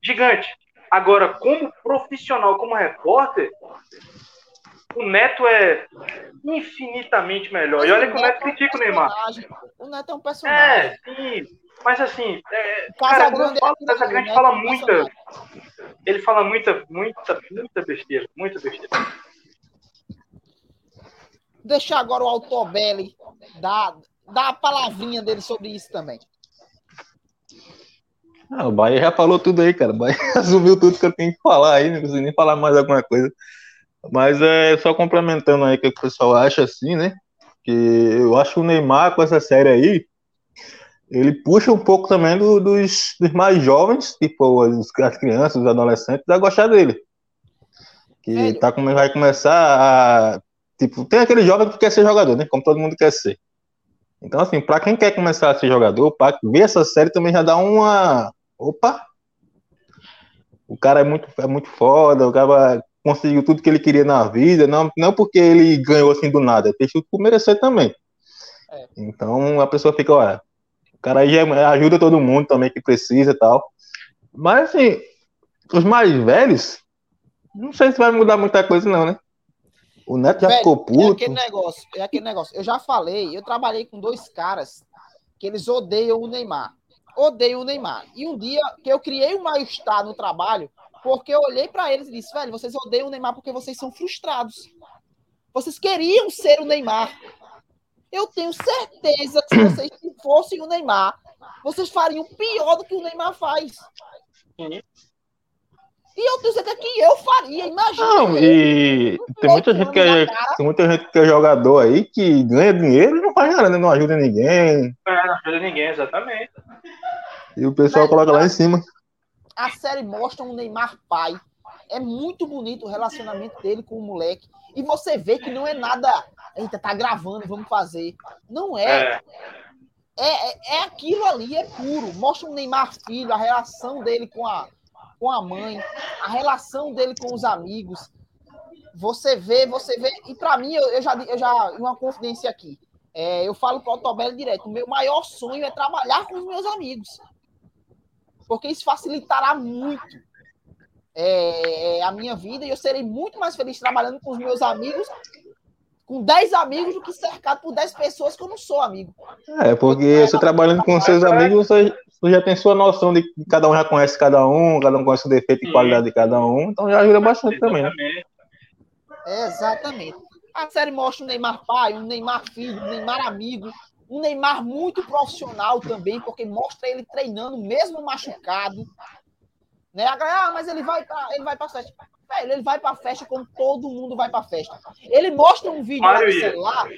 gigante. Agora, como profissional, como repórter, o Neto é infinitamente melhor. Mas e olha que o Neto critica o Neymar. O Neto é um personagem. É, sim. Mas assim, é, cara, quando fala, essa grande fala muita. Ele fala muita, muita, muita besteira. Muita besteira. Deixar agora o Altobelli dar, dar a palavrinha dele sobre isso também. Ah, o Bahia já falou tudo aí, cara. O Bahia assumiu tudo que eu tenho que falar aí, não preciso nem falar mais alguma coisa. Mas é só complementando aí o que o pessoal acha assim, né? Que eu acho que o Neymar com essa série aí, ele puxa um pouco também do, dos, dos, mais jovens, tipo as crianças, os adolescentes, a gostar dele. Que tá, vai começar a. Tipo, tem aquele jovem que quer ser jogador, né? Como todo mundo quer ser. Então, assim, para quem quer começar a ser jogador, para ver essa série também já dá uma. Opa! O cara é muito, é muito foda, o cara conseguiu tudo que ele queria na vida, não, não porque ele ganhou assim do nada, fez tudo por merecer também. É. Então a pessoa fica, olha, o cara aí ajuda todo mundo também que precisa e tal. Mas assim, os mais velhos, não sei se vai mudar muita coisa, não, né? O Neto já Velho, ficou puto. É aquele negócio, é aquele negócio. Eu já falei, eu trabalhei com dois caras que eles odeiam o Neymar. Odeiam o Neymar. E um dia que eu criei um mal-estar no trabalho, porque eu olhei para eles e disse, velho, vocês odeiam o Neymar porque vocês são frustrados. Vocês queriam ser o Neymar. Eu tenho certeza que se vocês fossem o Neymar, vocês fariam pior do que o Neymar faz. Sim. E eu tenho certeza que eu faria, imagina. Não, e tem muita, gente que é, tem muita gente que é jogador aí que ganha dinheiro e não faz nada, né? não ajuda ninguém. É, não ajuda ninguém, exatamente. E o pessoal Mas, coloca lá em cima. A série mostra um Neymar pai. É muito bonito o relacionamento dele com o moleque. E você vê que não é nada. Eita, tá gravando, vamos fazer. Não é. É, é, é aquilo ali, é puro. Mostra um Neymar filho, a relação dele com a, com a mãe, a relação dele com os amigos. Você vê, você vê. E para mim, eu, eu, já, eu já. Uma confidência aqui. É, eu falo com o Autobelli direto. O meu maior sonho é trabalhar com os meus amigos porque isso facilitará muito é, a minha vida e eu serei muito mais feliz trabalhando com os meus amigos, com 10 amigos, do que cercado por 10 pessoas que eu não sou amigo. É, porque você trabalhando com seus amigos, você, você já tem sua noção de que cada um já conhece cada um, cada um conhece o defeito e qualidade de cada um, então já ajuda bastante também, né? É, exatamente. A série mostra um Neymar pai, um Neymar filho, um Neymar amigo, um Neymar muito profissional também, porque mostra ele treinando, mesmo machucado. Né? Ah, mas ele vai para ele vai para. Velho, ele vai para festa como todo mundo vai para festa. Ele mostra um vídeo lá no celular.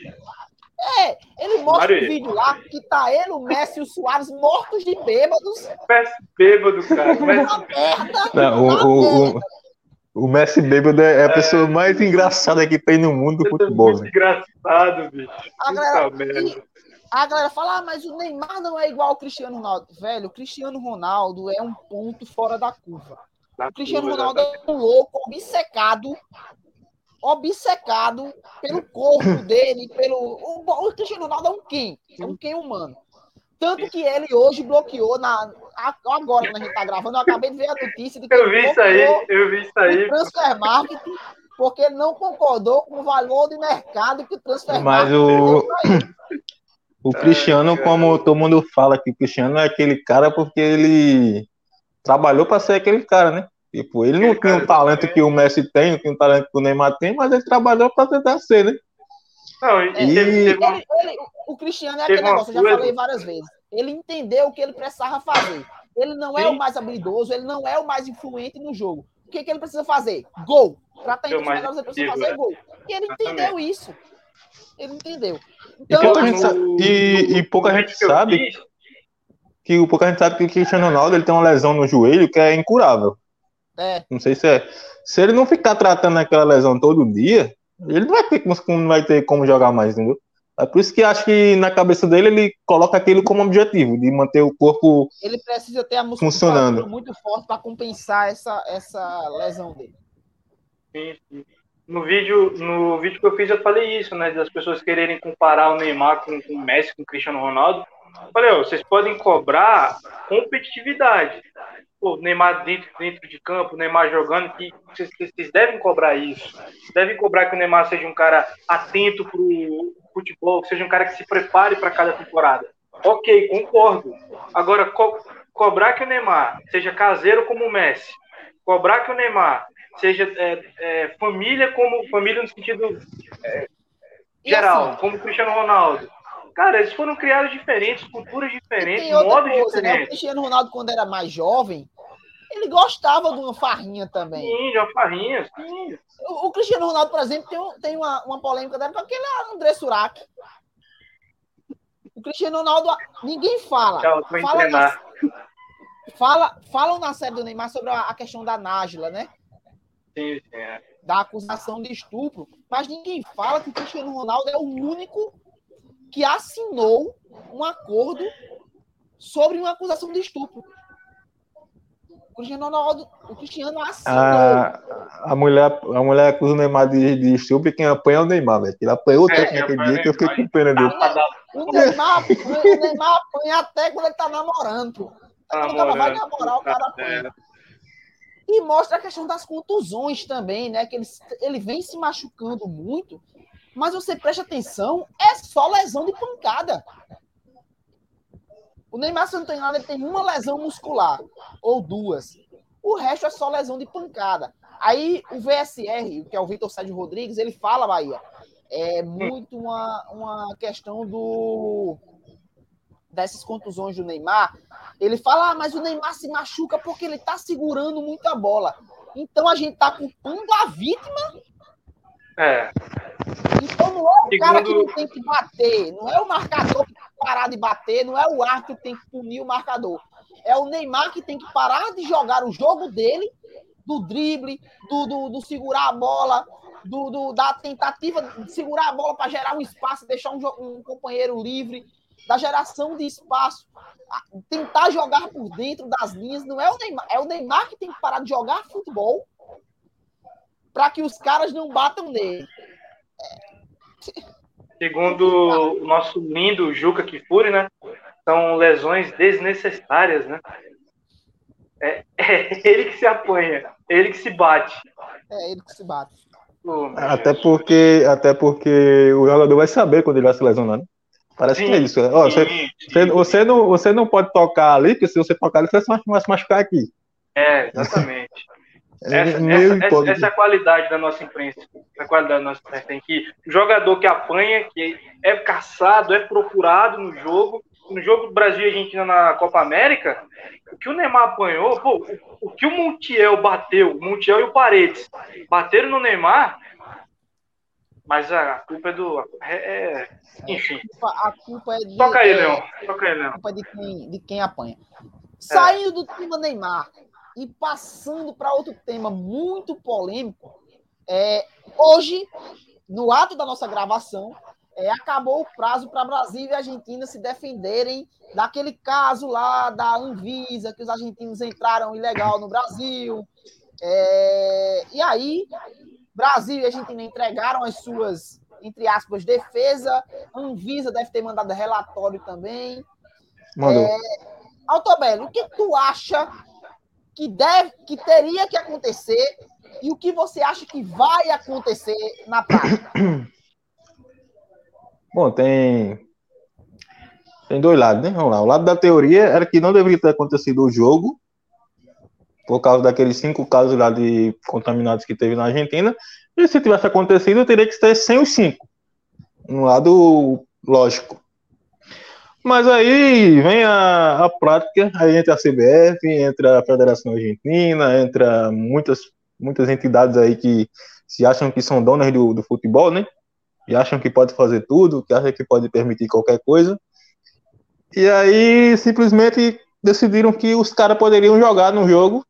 É, ele mostra Maria. um vídeo lá que tá ele, o Messi e o Soares mortos de bêbados. Messi bêbado, cara. Messi... Merda, Não, o, o, o, Messi bêbado é a pessoa é... mais engraçada que tem no mundo do futebol. Muito né? engraçado, bicho. A galera, e, a galera fala, ah, mas o Neymar não é igual ao Cristiano Ronaldo. Velho, o Cristiano Ronaldo é um ponto fora da curva. O Cristiano Ronaldo é um louco, obcecado, obcecado pelo corpo dele, pelo. O, o Cristiano Ronaldo é um quem? É um quem humano. Tanto que ele hoje bloqueou na. Agora, quando a gente tá gravando, eu acabei de ver a notícia de que. Eu vi isso aí, eu vi isso aí. O transfer marketing, porque ele não concordou com o valor de mercado que o transfer Mas o. O Cristiano, como todo mundo fala que o Cristiano é aquele cara porque ele trabalhou para ser aquele cara, né? Tipo, ele não tinha o talento que o Messi tem, não tinha o talento que o Neymar tem, mas ele trabalhou para tentar ser, né? Não, e, e... Teve, teve ele, ele, o Cristiano é aquele negócio, eu já falei várias vezes. Ele entendeu o que ele precisava fazer. Ele não é Sim. o mais habilidoso, ele não é o mais influente no jogo. O que, que ele precisa fazer? Gol. Para estar entre os melhores, ele precisa fazer é. gol. E ele entendeu isso. Ele entendeu. Então, e pouca gente, sabe, e, e pouca gente sabe que o pouca gente sabe que o Cristiano Ronaldo ele tem uma lesão no joelho que é incurável. É. Não sei se é. Se ele não ficar tratando aquela lesão todo dia, ele não vai ter, não vai ter como jogar mais, entendeu? É por isso que acho que na cabeça dele ele coloca aquilo como objetivo, de manter o corpo Ele precisa ter a musculatura muito forte para compensar essa, essa lesão dele. Sim, sim. No vídeo, no vídeo que eu fiz eu falei isso, né? Das pessoas quererem comparar o Neymar com, com o Messi, com o Cristiano Ronaldo. Falei, ó, vocês podem cobrar competitividade. Pô, Neymar dentro, dentro de campo, Neymar jogando, que vocês, vocês devem cobrar isso. Devem cobrar que o Neymar seja um cara atento pro futebol, que seja um cara que se prepare para cada temporada. Ok, concordo. Agora, co cobrar que o Neymar seja caseiro como o Messi, cobrar que o Neymar seja é, é, família como família no sentido é, geral, assim, como o Cristiano Ronaldo. Cara, eles foram criados diferentes, culturas diferentes, modos coisa, diferentes. Né? O Cristiano Ronaldo, quando era mais jovem, ele gostava de uma farrinha também. Sim, de uma farrinha, sim. O, o Cristiano Ronaldo, por exemplo, tem, tem uma, uma polêmica dela com aquele André Surak. O Cristiano Ronaldo, ninguém fala. Tchau, fala, na, fala, falam na série do Neymar sobre a, a questão da Nájila, né? Sim, sim. É. Da acusação de estupro. Mas ninguém fala que o Cristiano Ronaldo é o único que assinou um acordo sobre uma acusação de estupro. O Cristiano Ronaldo, o Cristiano assinou. A, a, mulher, a mulher acusa o Neymar de, de estupro e quem apanha é o Neymar, velho. Ele apanhou é, tanto naquele dia que eu fiquei com pena dele. O Neymar, o Neymar apanha até quando ele tá namorando. Tá quando o cara vai namorar, o cara apanha. E mostra a questão das contusões também, né? Que ele, ele vem se machucando muito, mas você presta atenção, é só lesão de pancada. O Neymar, se não tem nada, ele tem uma lesão muscular, ou duas. O resto é só lesão de pancada. Aí o VSR, que é o Vitor Sérgio Rodrigues, ele fala, Bahia, é muito uma, uma questão do dessas contusões do Neymar. Ele fala, ah, mas o Neymar se machuca porque ele tá segurando muita bola. Então a gente tá culpando a vítima. É. Então não é o Segundo... cara que não tem que bater, não é o marcador que tem que parar de bater, não é o árbitro que tem que punir o marcador. É o Neymar que tem que parar de jogar o jogo dele, do drible, do, do, do segurar a bola, do, do, da tentativa de segurar a bola para gerar um espaço, deixar um, um companheiro livre, da geração de espaço, tentar jogar por dentro das linhas. Não é o Neymar, é o Neymar que tem que parar de jogar futebol para que os caras não batam nele. Segundo o nosso lindo Juca Kifuri, né? São lesões desnecessárias, né? É, é, ele que se apanha, ele que se bate. É ele que se bate. Oh, até, porque, até porque o jogador vai saber quando ele vai se lesionar, né? Parece sim, que é isso. Ó, você, você, você, não, você não pode tocar ali, porque se você tocar ali, você vai se machucar aqui. É, exatamente. Essa, essa, essa, essa, é a qualidade da nossa imprensa. A qualidade da nossa imprensa. Tem que o jogador que apanha, que é caçado, é procurado no jogo. No jogo do Brasil e Argentina na Copa América, o que o Neymar apanhou, pô, o, o que o Montiel bateu, o Montiel e o Paredes bateram no Neymar, mas a culpa é do. É, é, enfim. A culpa é de. Toca aí, Leão. Toca aí, Leão. A culpa é de quem, de quem apanha. Saindo é. do tema Neymar, e passando para outro tema muito polêmico, é, hoje, no ato da nossa gravação, é, acabou o prazo para Brasil e Argentina se defenderem daquele caso lá da Anvisa, que os argentinos entraram ilegal no Brasil. É, e aí, Brasil e Argentina entregaram as suas, entre aspas, defesa. Anvisa deve ter mandado relatório também. Mandou. É, Altobello, o que tu acha que deve, que teria que acontecer e o que você acha que vai acontecer na prática? Bom, tem tem dois lados, né? Vamos lá. O lado da teoria era que não deveria ter acontecido o jogo por causa daqueles cinco casos lá de contaminados que teve na Argentina. E se tivesse acontecido, teria que ser sem os cinco. Um lado lógico. Mas aí vem a, a prática, aí entra a CBF, entra a Federação Argentina, entra muitas, muitas entidades aí que se acham que são donas do, do futebol, né? E acham que pode fazer tudo, que acham que pode permitir qualquer coisa. E aí simplesmente decidiram que os caras poderiam jogar no jogo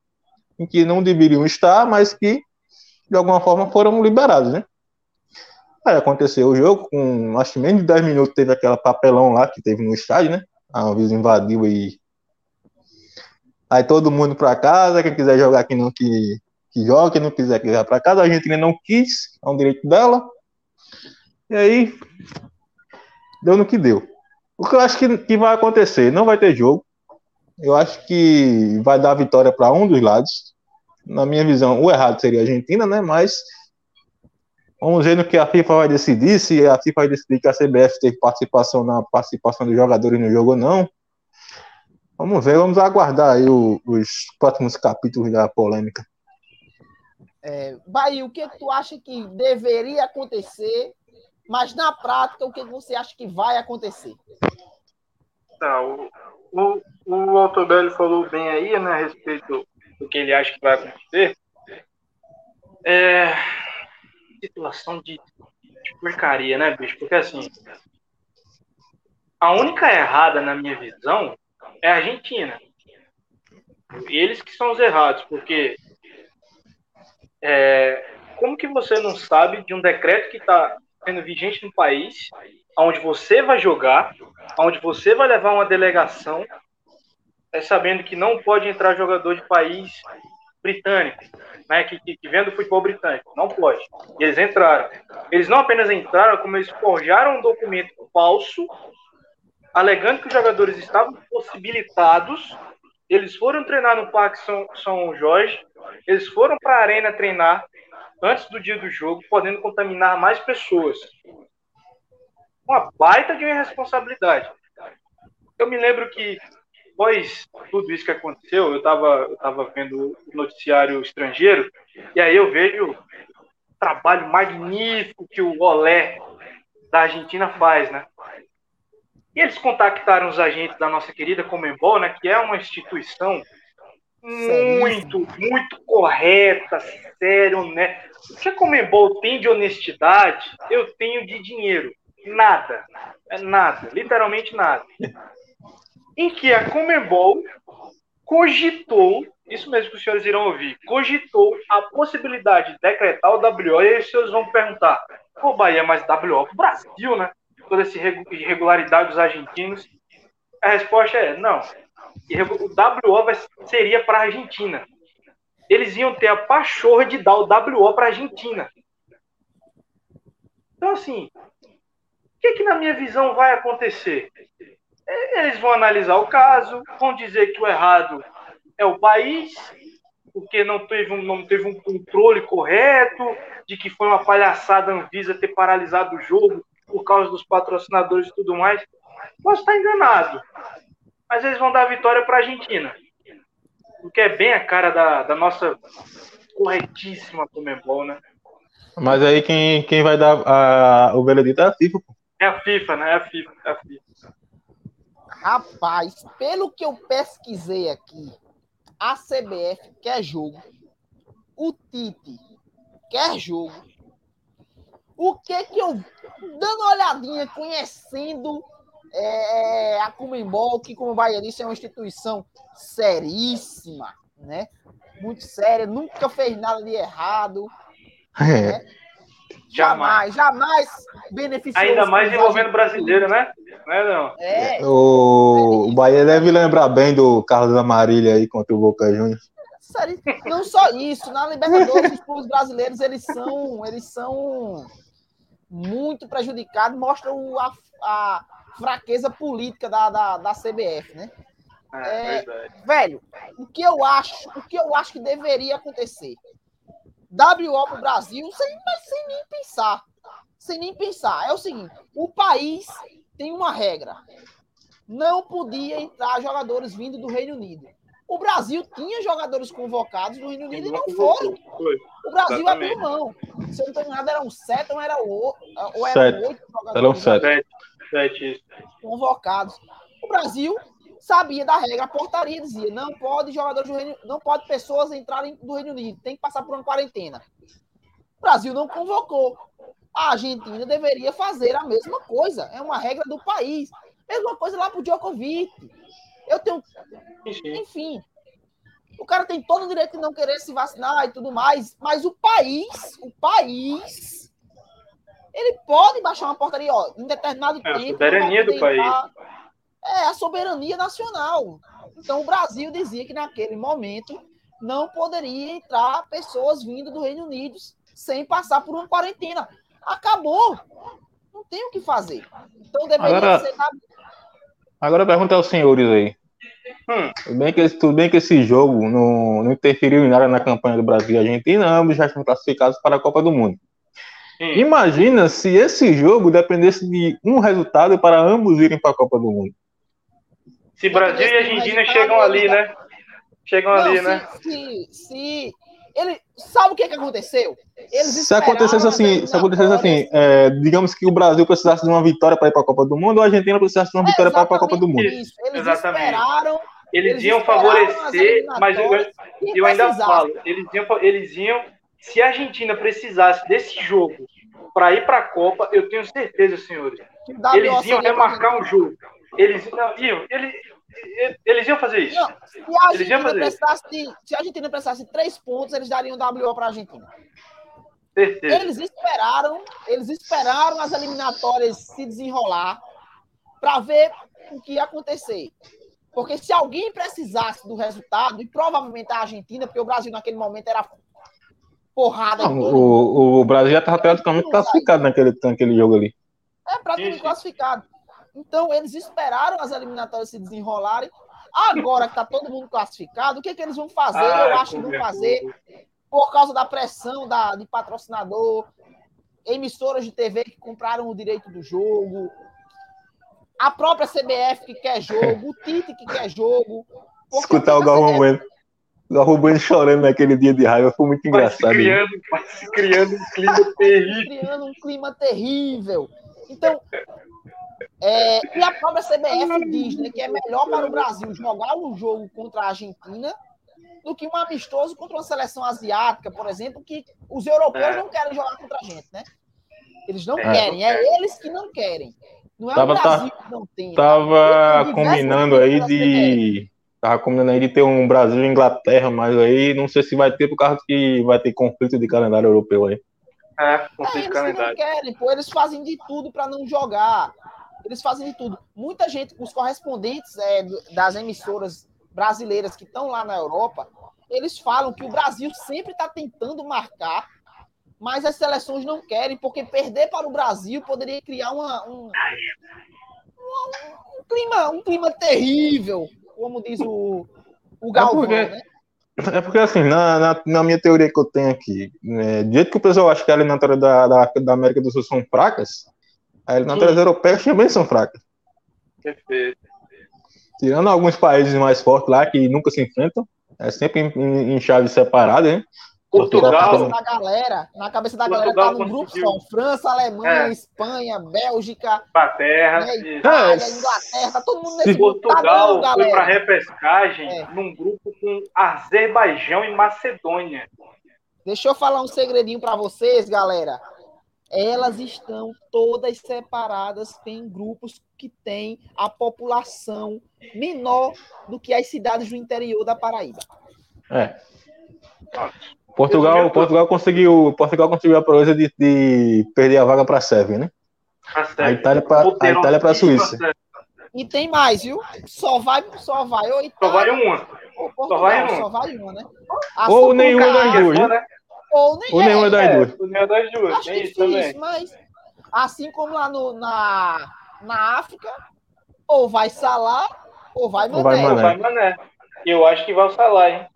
em que não deveriam estar, mas que de alguma forma foram liberados, né? Aí aconteceu o jogo, com acho que menos de 10 minutos teve aquela papelão lá que teve no estádio, né? A Anvisa invadiu e. Aí todo mundo para casa, quem quiser jogar aqui não que, que joga, quem não quiser que vá para casa. A Argentina não quis, é um direito dela. E aí deu no que deu. O que eu acho que, que vai acontecer? Não vai ter jogo. Eu acho que vai dar vitória para um dos lados. Na minha visão, o errado seria a Argentina, né? Mas vamos ver no que a FIFA vai decidir. Se a FIFA vai decidir que a CBF teve participação na participação dos jogadores no jogo ou não. Vamos ver, vamos aguardar aí o, os próximos capítulos da polêmica. É, Bahia, o que tu acha que deveria acontecer mas na prática, o que você acha que vai acontecer? Tá, o, o, o Altobelli falou bem aí, né, a respeito do que ele acha que vai acontecer. É. Situação de, de porcaria, né, bicho? Porque assim. A única errada, na minha visão, é a Argentina. Eles que são os errados, porque. É, como que você não sabe de um decreto que está sendo vigente no país, onde você vai jogar, onde você vai levar uma delegação, é sabendo que não pode entrar jogador de país britânico, né, que, que, que vem do futebol britânico. Não pode. E eles entraram. Eles não apenas entraram, como eles forjaram um documento falso, alegando que os jogadores estavam possibilitados. Eles foram treinar no Parque São, São Jorge, eles foram para a arena treinar, antes do dia do jogo, podendo contaminar mais pessoas. Uma baita de uma irresponsabilidade. Eu me lembro que, após tudo isso que aconteceu, eu estava eu tava vendo o noticiário estrangeiro, e aí eu vejo o trabalho magnífico que o Olé da Argentina faz, né? E eles contactaram os agentes da nossa querida Comembol, né, que é uma instituição muito, muito correta, sério, né? O que a Comembol tem de honestidade, eu tenho de dinheiro. Nada. É nada. Literalmente nada. Em que a Comembol cogitou, isso mesmo que os senhores irão ouvir, cogitou a possibilidade de decretar o WO, e aí os senhores vão perguntar, pô, Bahia, mas WO pro Brasil, né? Toda essa irregularidade dos argentinos. A resposta é não. O WO seria para a Argentina eles iam ter a pachorra de dar o WO para a Argentina. Então, assim, o que, que, na minha visão vai acontecer? Eles vão analisar o caso, vão dizer que o errado é o país, porque não teve um, não teve um controle correto, de que foi uma palhaçada a Anvisa ter paralisado o jogo por causa dos patrocinadores e tudo mais. Posso estar enganado, mas eles vão dar a vitória para a Argentina o que é bem a cara da, da nossa corretíssima Comembol, né? Mas aí quem, quem vai dar a, o veredito é a FIFA, pô. É a FIFA, né? É a FIFA, é a FIFA. Rapaz, pelo que eu pesquisei aqui, a CBF quer jogo, o Tite quer jogo. O que que eu, dando uma olhadinha, conhecendo é, a Comembol, que como Bahia disse, é uma instituição seríssima, né? Muito séria, nunca fez nada de errado. É. Né? Jamais, jamais beneficiou. Ainda mais envolvendo brasileiro, né? Não é, não? É. O, o Bahia deve lembrar bem do Carlos Amarilha aí contra o Boca Juniors. Não só isso, na Libertadores os clubes brasileiros eles são, eles são muito prejudicados, mostram a, a fraqueza política da, da, da CBF, né? É, é, velho, o que eu acho, o que eu acho que deveria acontecer? WO pro Brasil sem, sem nem pensar. Sem nem pensar. É o seguinte: o país tem uma regra. Não podia entrar jogadores vindo do Reino Unido. O Brasil tinha jogadores convocados do Reino Unido e não foram. O Brasil Exatamente. abriu mão. Se eu não estou enganado, eram sete ou, era o, ou eram oito jogadores. Eram sete. sete. Convocados. O Brasil sabia da regra, a portaria dizia, não pode jogadores do Reino, não pode pessoas entrarem do Reino Unido, tem que passar por uma quarentena. O Brasil não convocou. A Argentina deveria fazer a mesma coisa. É uma regra do país. Mesma coisa lá pro Djokovic. Eu tenho. Enfim. O cara tem todo o direito de não querer se vacinar e tudo mais, mas o país, o país, ele pode baixar uma portaria, ó, em determinado É a tempo. soberania não do país. É a soberania nacional. Então o Brasil dizia que naquele momento não poderia entrar pessoas vindo do Reino Unido sem passar por uma quarentena. Acabou. Não tem o que fazer. Então deveria Agora- ser Agora a pergunta aos senhores aí. Hum. Tudo bem que, esse- tudo bem que esse jogo não, não interferiu em nada na campanha do Brasil e Argentina, ambos já estão classificados para a Copa do Mundo. Sim. Imagina se esse jogo dependesse de um resultado para ambos irem para a Copa do Mundo. Se Brasil e Argentina chegam ali, né? Chegam Não, ali, se, né? Se, se ele sabe o que, que aconteceu? Eles Se acontecesse as assim, se acontecesse assim, é, digamos que o Brasil precisasse de uma vitória para ir para a Copa do Mundo, ou a Argentina precisasse de uma vitória para ir para a Copa do Mundo. Exatamente isso. Eles Exatamente. esperaram. Eles, Eles iam favorecer, mas eu, eu ainda falo, eles iam, eles iam. Se a Argentina precisasse desse jogo para ir para a Copa, eu tenho certeza, senhores, eles iam remarcar um jogo. Eles não, iam, eles, eles iam fazer isso. Não, se a Eles iam Argentina fazer. de, se a Argentina precisasse de três pontos, eles dariam WO para a Argentina. Certeza. Eles esperaram, eles esperaram as eliminatórias se desenrolar para ver o que ia acontecer. Porque se alguém precisasse do resultado, e provavelmente a Argentina, porque o Brasil naquele momento era porrada Não, o, o Brasil já estava praticamente classificado naquele, naquele jogo ali. É praticamente Sim, sim. classificado. Então, eles esperaram as eliminatórias se desenrolarem. Agora que está todo mundo classificado, o que, que eles vão fazer? Ai, Eu acho que vão é fazer por causa da pressão da, de patrocinador, emissoras de TV que compraram o direito do jogo, a própria CBF que quer jogo, o Tite que quer jogo. Escutar o Galvão CBF Bueno. Galvão Bueno chorando naquele dia de raiva foi muito Vai se engraçado. criando, vai se criando um clima terrível. criando um clima terrível. Então, é, e a própria CBF diz né, que é melhor para o Brasil jogar um jogo contra a Argentina do que um amistoso contra uma seleção asiática, por exemplo, que os europeus É. não querem jogar contra a gente, né? Eles não É, querem, é eles que não querem. Não é Tava- o Brasil que não tem. Tava Tem diversas combinando aí de. Tava combinando aí de ter um Brasil e Inglaterra, mas aí não sei se vai ter por causa que vai ter conflito de calendário europeu aí. É, É, conflito eles de que não calendário. querem, pô, eles fazem de tudo para não jogar. Eles fazem de tudo. Muita gente, os correspondentes é, das emissoras brasileiras que estão lá na Europa, eles falam que o Brasil sempre está tentando marcar, mas as seleções não querem, porque perder para o Brasil poderia criar uma- um, um- um clima, um clima terrível, como diz o, o Galvão, porque- né? É porque assim, na, na, na minha teoria que eu tenho aqui, né, do jeito que o pessoal acha que a eliminatória da, da, da América do Sul são fracas, as eliminatórias Sim. europeias também são fracas. Perfeito. Tirando alguns países mais fortes lá que nunca se enfrentam, é sempre em, em, em chaves separadas, né? Porque na Portugal, cabeça da galera, na cabeça da galera tá Portugal num grupo só. França, Alemanha, É. Espanha, Bélgica, Inglaterra. né. Itália, É, Inglaterra, tá todo mundo se nesse grupo. Tá Portugal foi para repescagem É. num grupo com Azerbaijão e Macedônia. Deixa eu falar um segredinho pra vocês, galera. Elas estão todas separadas em grupos que têm a população menor do que as cidades do interior da Paraíba. É. Portugal, Portugal conseguiu, Portugal conseguiu a proeza de, de perder a vaga para a Sérvia, né? A. Itália para a Itália Suíça. E tem mais, viu? Só vai, só vai ou Só vai Itália uma. ou Portugal, só vai um. só vai uma, né? A Ou nenhuma das duas, né? Ou nem Ou nenhuma é, das É, duas. Neo das duas. Acho Tem isso difícil, também. mas assim como lá no, na, na África, ou vai Salah, ou vai Ou Mané. vai Mané. Vai Mané. Eu acho que vai o Salah, hein?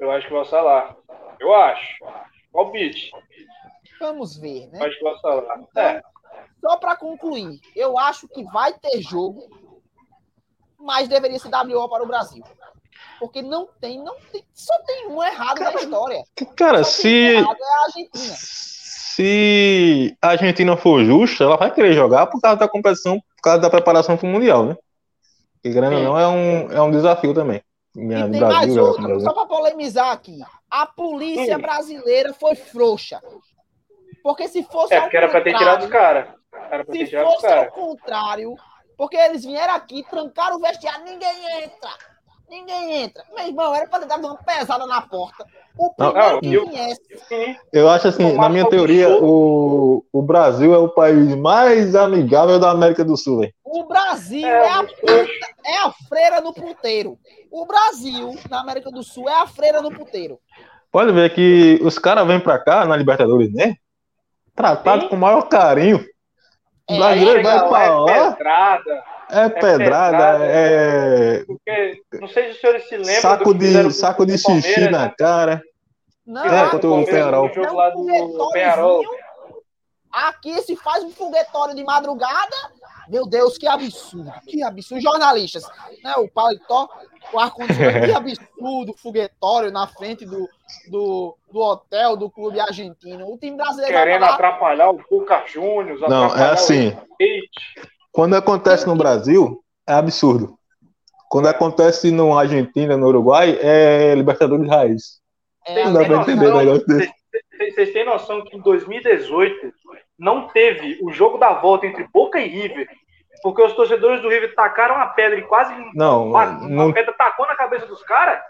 Eu acho que vai o Salah. Eu acho. Palpite. Vamos ver, né? Eu acho que vai o Salah. Então, É. Só para concluir, eu acho que vai ter jogo, mas deveria ser WO para o Brasil. Porque não tem, não tem, só tem um errado na história. Cara, Só tem um se, errado é a Argentina. se a Argentina for justa, ela vai querer jogar por causa da competição, por causa da preparação para o Mundial, né? Que grande Sim. não é um, é um desafio também. Minha- E tem Brasil, mais outra, só para polemizar aqui. A polícia Hum. brasileira foi frouxa. Porque se fosse É, porque era pra ter tirado os caras. Era pra ter Se tirado os fosse ao contrário, porque eles vieram aqui, trancaram o vestiário, ninguém entra. Ninguém entra. Meu irmão, era pra ter dado uma pesada na porta. O primeiro não, que eu, viesse. Eu acho assim, na minha teoria, o, o Brasil é o país mais amigável da América do Sul. Véio. O Brasil é, é, a puta, é a freira no puteiro. O Brasil, na América do Sul, é a freira no puteiro. Pode ver que os caras vêm pra cá, na Libertadores, né? Tratado Sim. com o maior carinho. É, o brasileiro vai pra é lá. É, é pedrada, é. Porque, não sei se os senhores se lembram. Saco de, saco de xixi na né? cara. Não, é, contra o Penharol. jogo lá do Penharol. Aqui se faz um foguetório de madrugada. Meu Deus, que absurdo. Que absurdo. Jornalistas, né? O paletó, o ar-condicionado, que absurdo. Foguetório na frente do, do, do hotel do clube argentino. O time brasileiro. Querendo atrapalhar o Boca Juniors. Não, é assim. Quando acontece no Brasil, é absurdo. Quando acontece no Argentina, no Uruguai, é Libertadores Raiz. É, não dá pra entender o negócio desse. Vocês têm noção que em 2018 não teve o jogo da volta entre Boca e River, porque os torcedores do River tacaram a pedra e quase não, uma, não, pedra tacou na cabeça dos caras?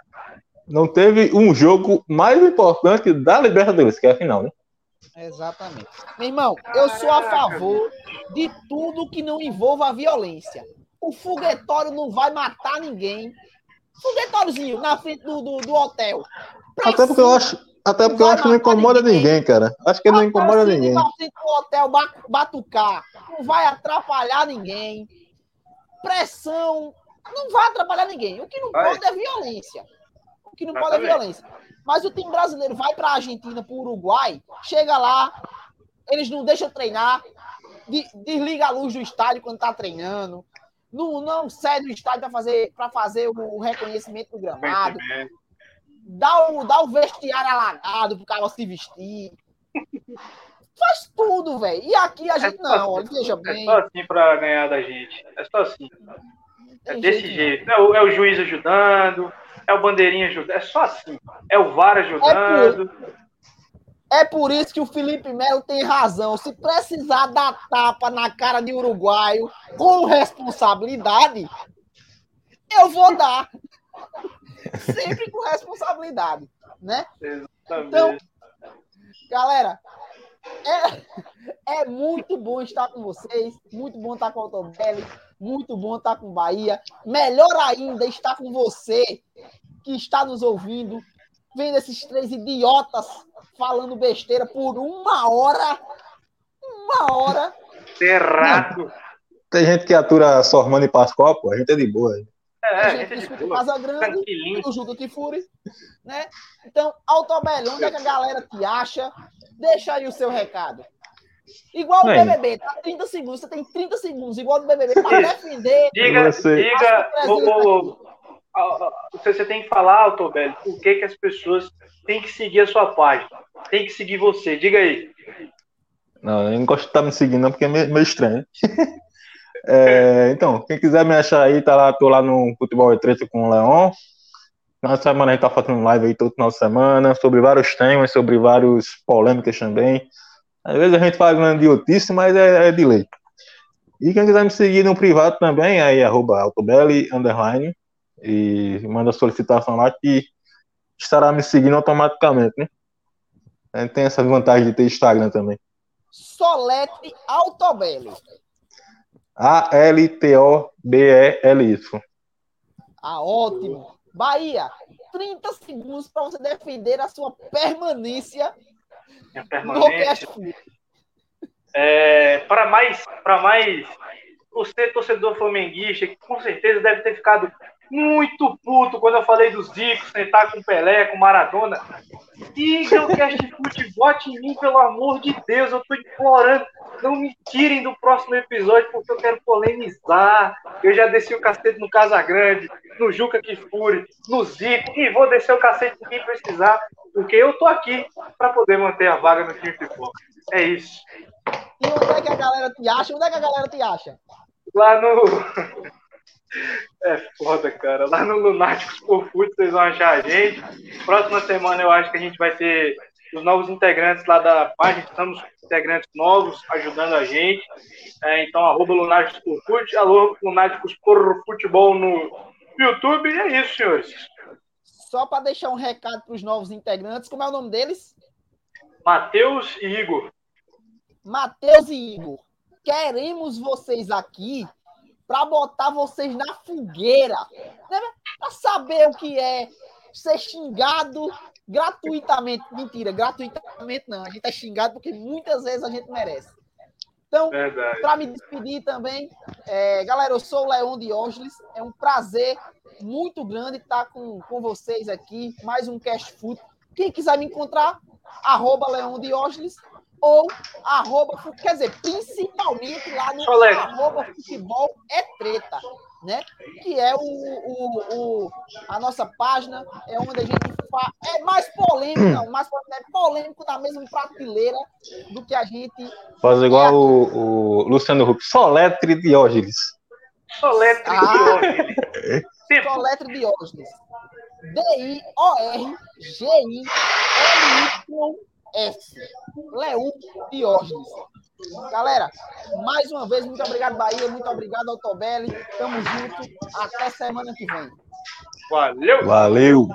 Não teve um jogo mais importante da Libertadores, que é a final, né? Exatamente. Meu irmão, eu sou a favor de tudo que não envolva a violência. O foguetório não vai matar ninguém. Foguetóriozinho na frente do, do, do hotel. Até porque eu acho, até porque eu acho que não incomoda ninguém. ninguém, cara. Acho que não incomoda ninguém. Na frente do hotel batucar. Não vai atrapalhar ninguém. Pressão. Não vai atrapalhar ninguém. O que não vai. pode é violência. O que não pode é violência. Mas o time brasileiro vai para a Argentina, para o Uruguai, chega lá, eles não deixam treinar, desliga a luz do estádio quando está treinando, não, não cede o estádio para fazer, fazer o reconhecimento do gramado, dá o, dá o vestiário alagado para o cara se vestir. Faz tudo, velho. E aqui a é gente é não, assim, veja bem. É só assim para ganhar da gente. É só assim. É desse jeito. jeito. É, o, é o juiz ajudando, é o bandeirinha ajudando. É só assim. É o VAR ajudando. É por, é por isso que o Felipe Melo tem razão. Se precisar dar tapa na cara de uruguaio com responsabilidade, eu vou dar. Sempre com responsabilidade, né? Exatamente. Então, galera, é, é muito bom estar com vocês, muito bom estar com o Autobelli, muito bom estar com Bahia. Melhor ainda estar com você que está nos ouvindo, vendo esses três idiotas falando besteira por uma hora. Uma hora. Errado. Tem gente que atura Sormano e Pascoal, pô. A gente é de boa. É, a gente, a gente escuta Casa Grande, o Judo Tifuri, né? Então, Autobelli, onde é que a galera te acha? Deixa aí o seu recado. Igual o BBB, tá 30 segundos, você tem 30 segundos, igual o BBB, para defender. Diga, diga, você tem que falar, Autobelli, por que, que as pessoas têm que seguir a sua página, tem que seguir você. Diga aí. Não, eu não gosto de estar me seguindo, não, porque é meio, meio estranho. é, então, quem quiser me achar aí, tá lá, tô lá no Futebol E3 com o Leon. Na semana a gente tá fazendo live aí todo final semana, sobre vários temas, sobre várias polêmicas também. Às vezes a gente faz uma idiotice, mas é, é de lei. E quem quiser me seguir no privado também, aí arroba autobelli, underline, e manda solicitação lá que estará me seguindo automaticamente, né? A gente tem essa vantagem de ter Instagram também. Solete Autobelli. A-L-T-O-B-E-L-Y. Ah, ótimo. Bahia, 30 segundos para você defender a sua permanência, permanência. no É, para mais, para mais, você torcedor flamenguista que com certeza deve ter ficado muito puto quando eu falei dos Zico sentar com Pelé, com Maradona. Siga o Cast Foot, vote em mim, pelo amor de Deus, eu tô implorando. Não me tirem do próximo episódio, porque eu quero polemizar. Eu já desci o cacete no Casagrande, no Juca Kifuri, no Zico, e vou descer o cacete em quem precisar, porque eu tô aqui para poder manter a vaga no time pipoca. É isso. E onde é que a galera te acha? Onde é que a galera te acha? Lá no. É foda, cara. Lá no Lunáticos por Foot vocês vão achar a gente. Próxima semana eu acho que a gente vai ter os novos integrantes lá da página. Estamos integrantes novos ajudando a gente. É, então, arroba Lunáticos por Foot, alô Lunáticos por Futebol no, YouTube. E é isso, senhores. Só para deixar um recado para os novos integrantes, como é o nome deles? Matheus e Igor. Matheus e Igor, queremos vocês aqui para botar vocês na fogueira, né? para saber o que é ser xingado gratuitamente. Mentira, gratuitamente não. A gente é xingado porque muitas vezes a gente merece. Então, para me despedir também, é, galera, eu sou o Leão Diógenes. É um prazer muito grande estar com, com vocês aqui. Mais um Cash Foot. Quem quiser me encontrar, arroba Leão Diógenes ou arroba, quer dizer, principalmente lá no arroba futebol é treta, né? Que é o, o, o, a nossa página, é onde a gente faz, é mais polêmico, não, mais polêmico, é polêmico na mesma prateleira do que a gente... Faz igual é o, o Luciano Huck, Soletre Diógenes. Soletre ah, Diógenes. Soletre Diógenes. D-I-O-R-G-I-L-Y S. Leu Diógenes. Galera, mais uma vez, muito obrigado, Bahia. Muito obrigado, Autobelli. Tamo junto. Até semana que vem. Valeu! Valeu!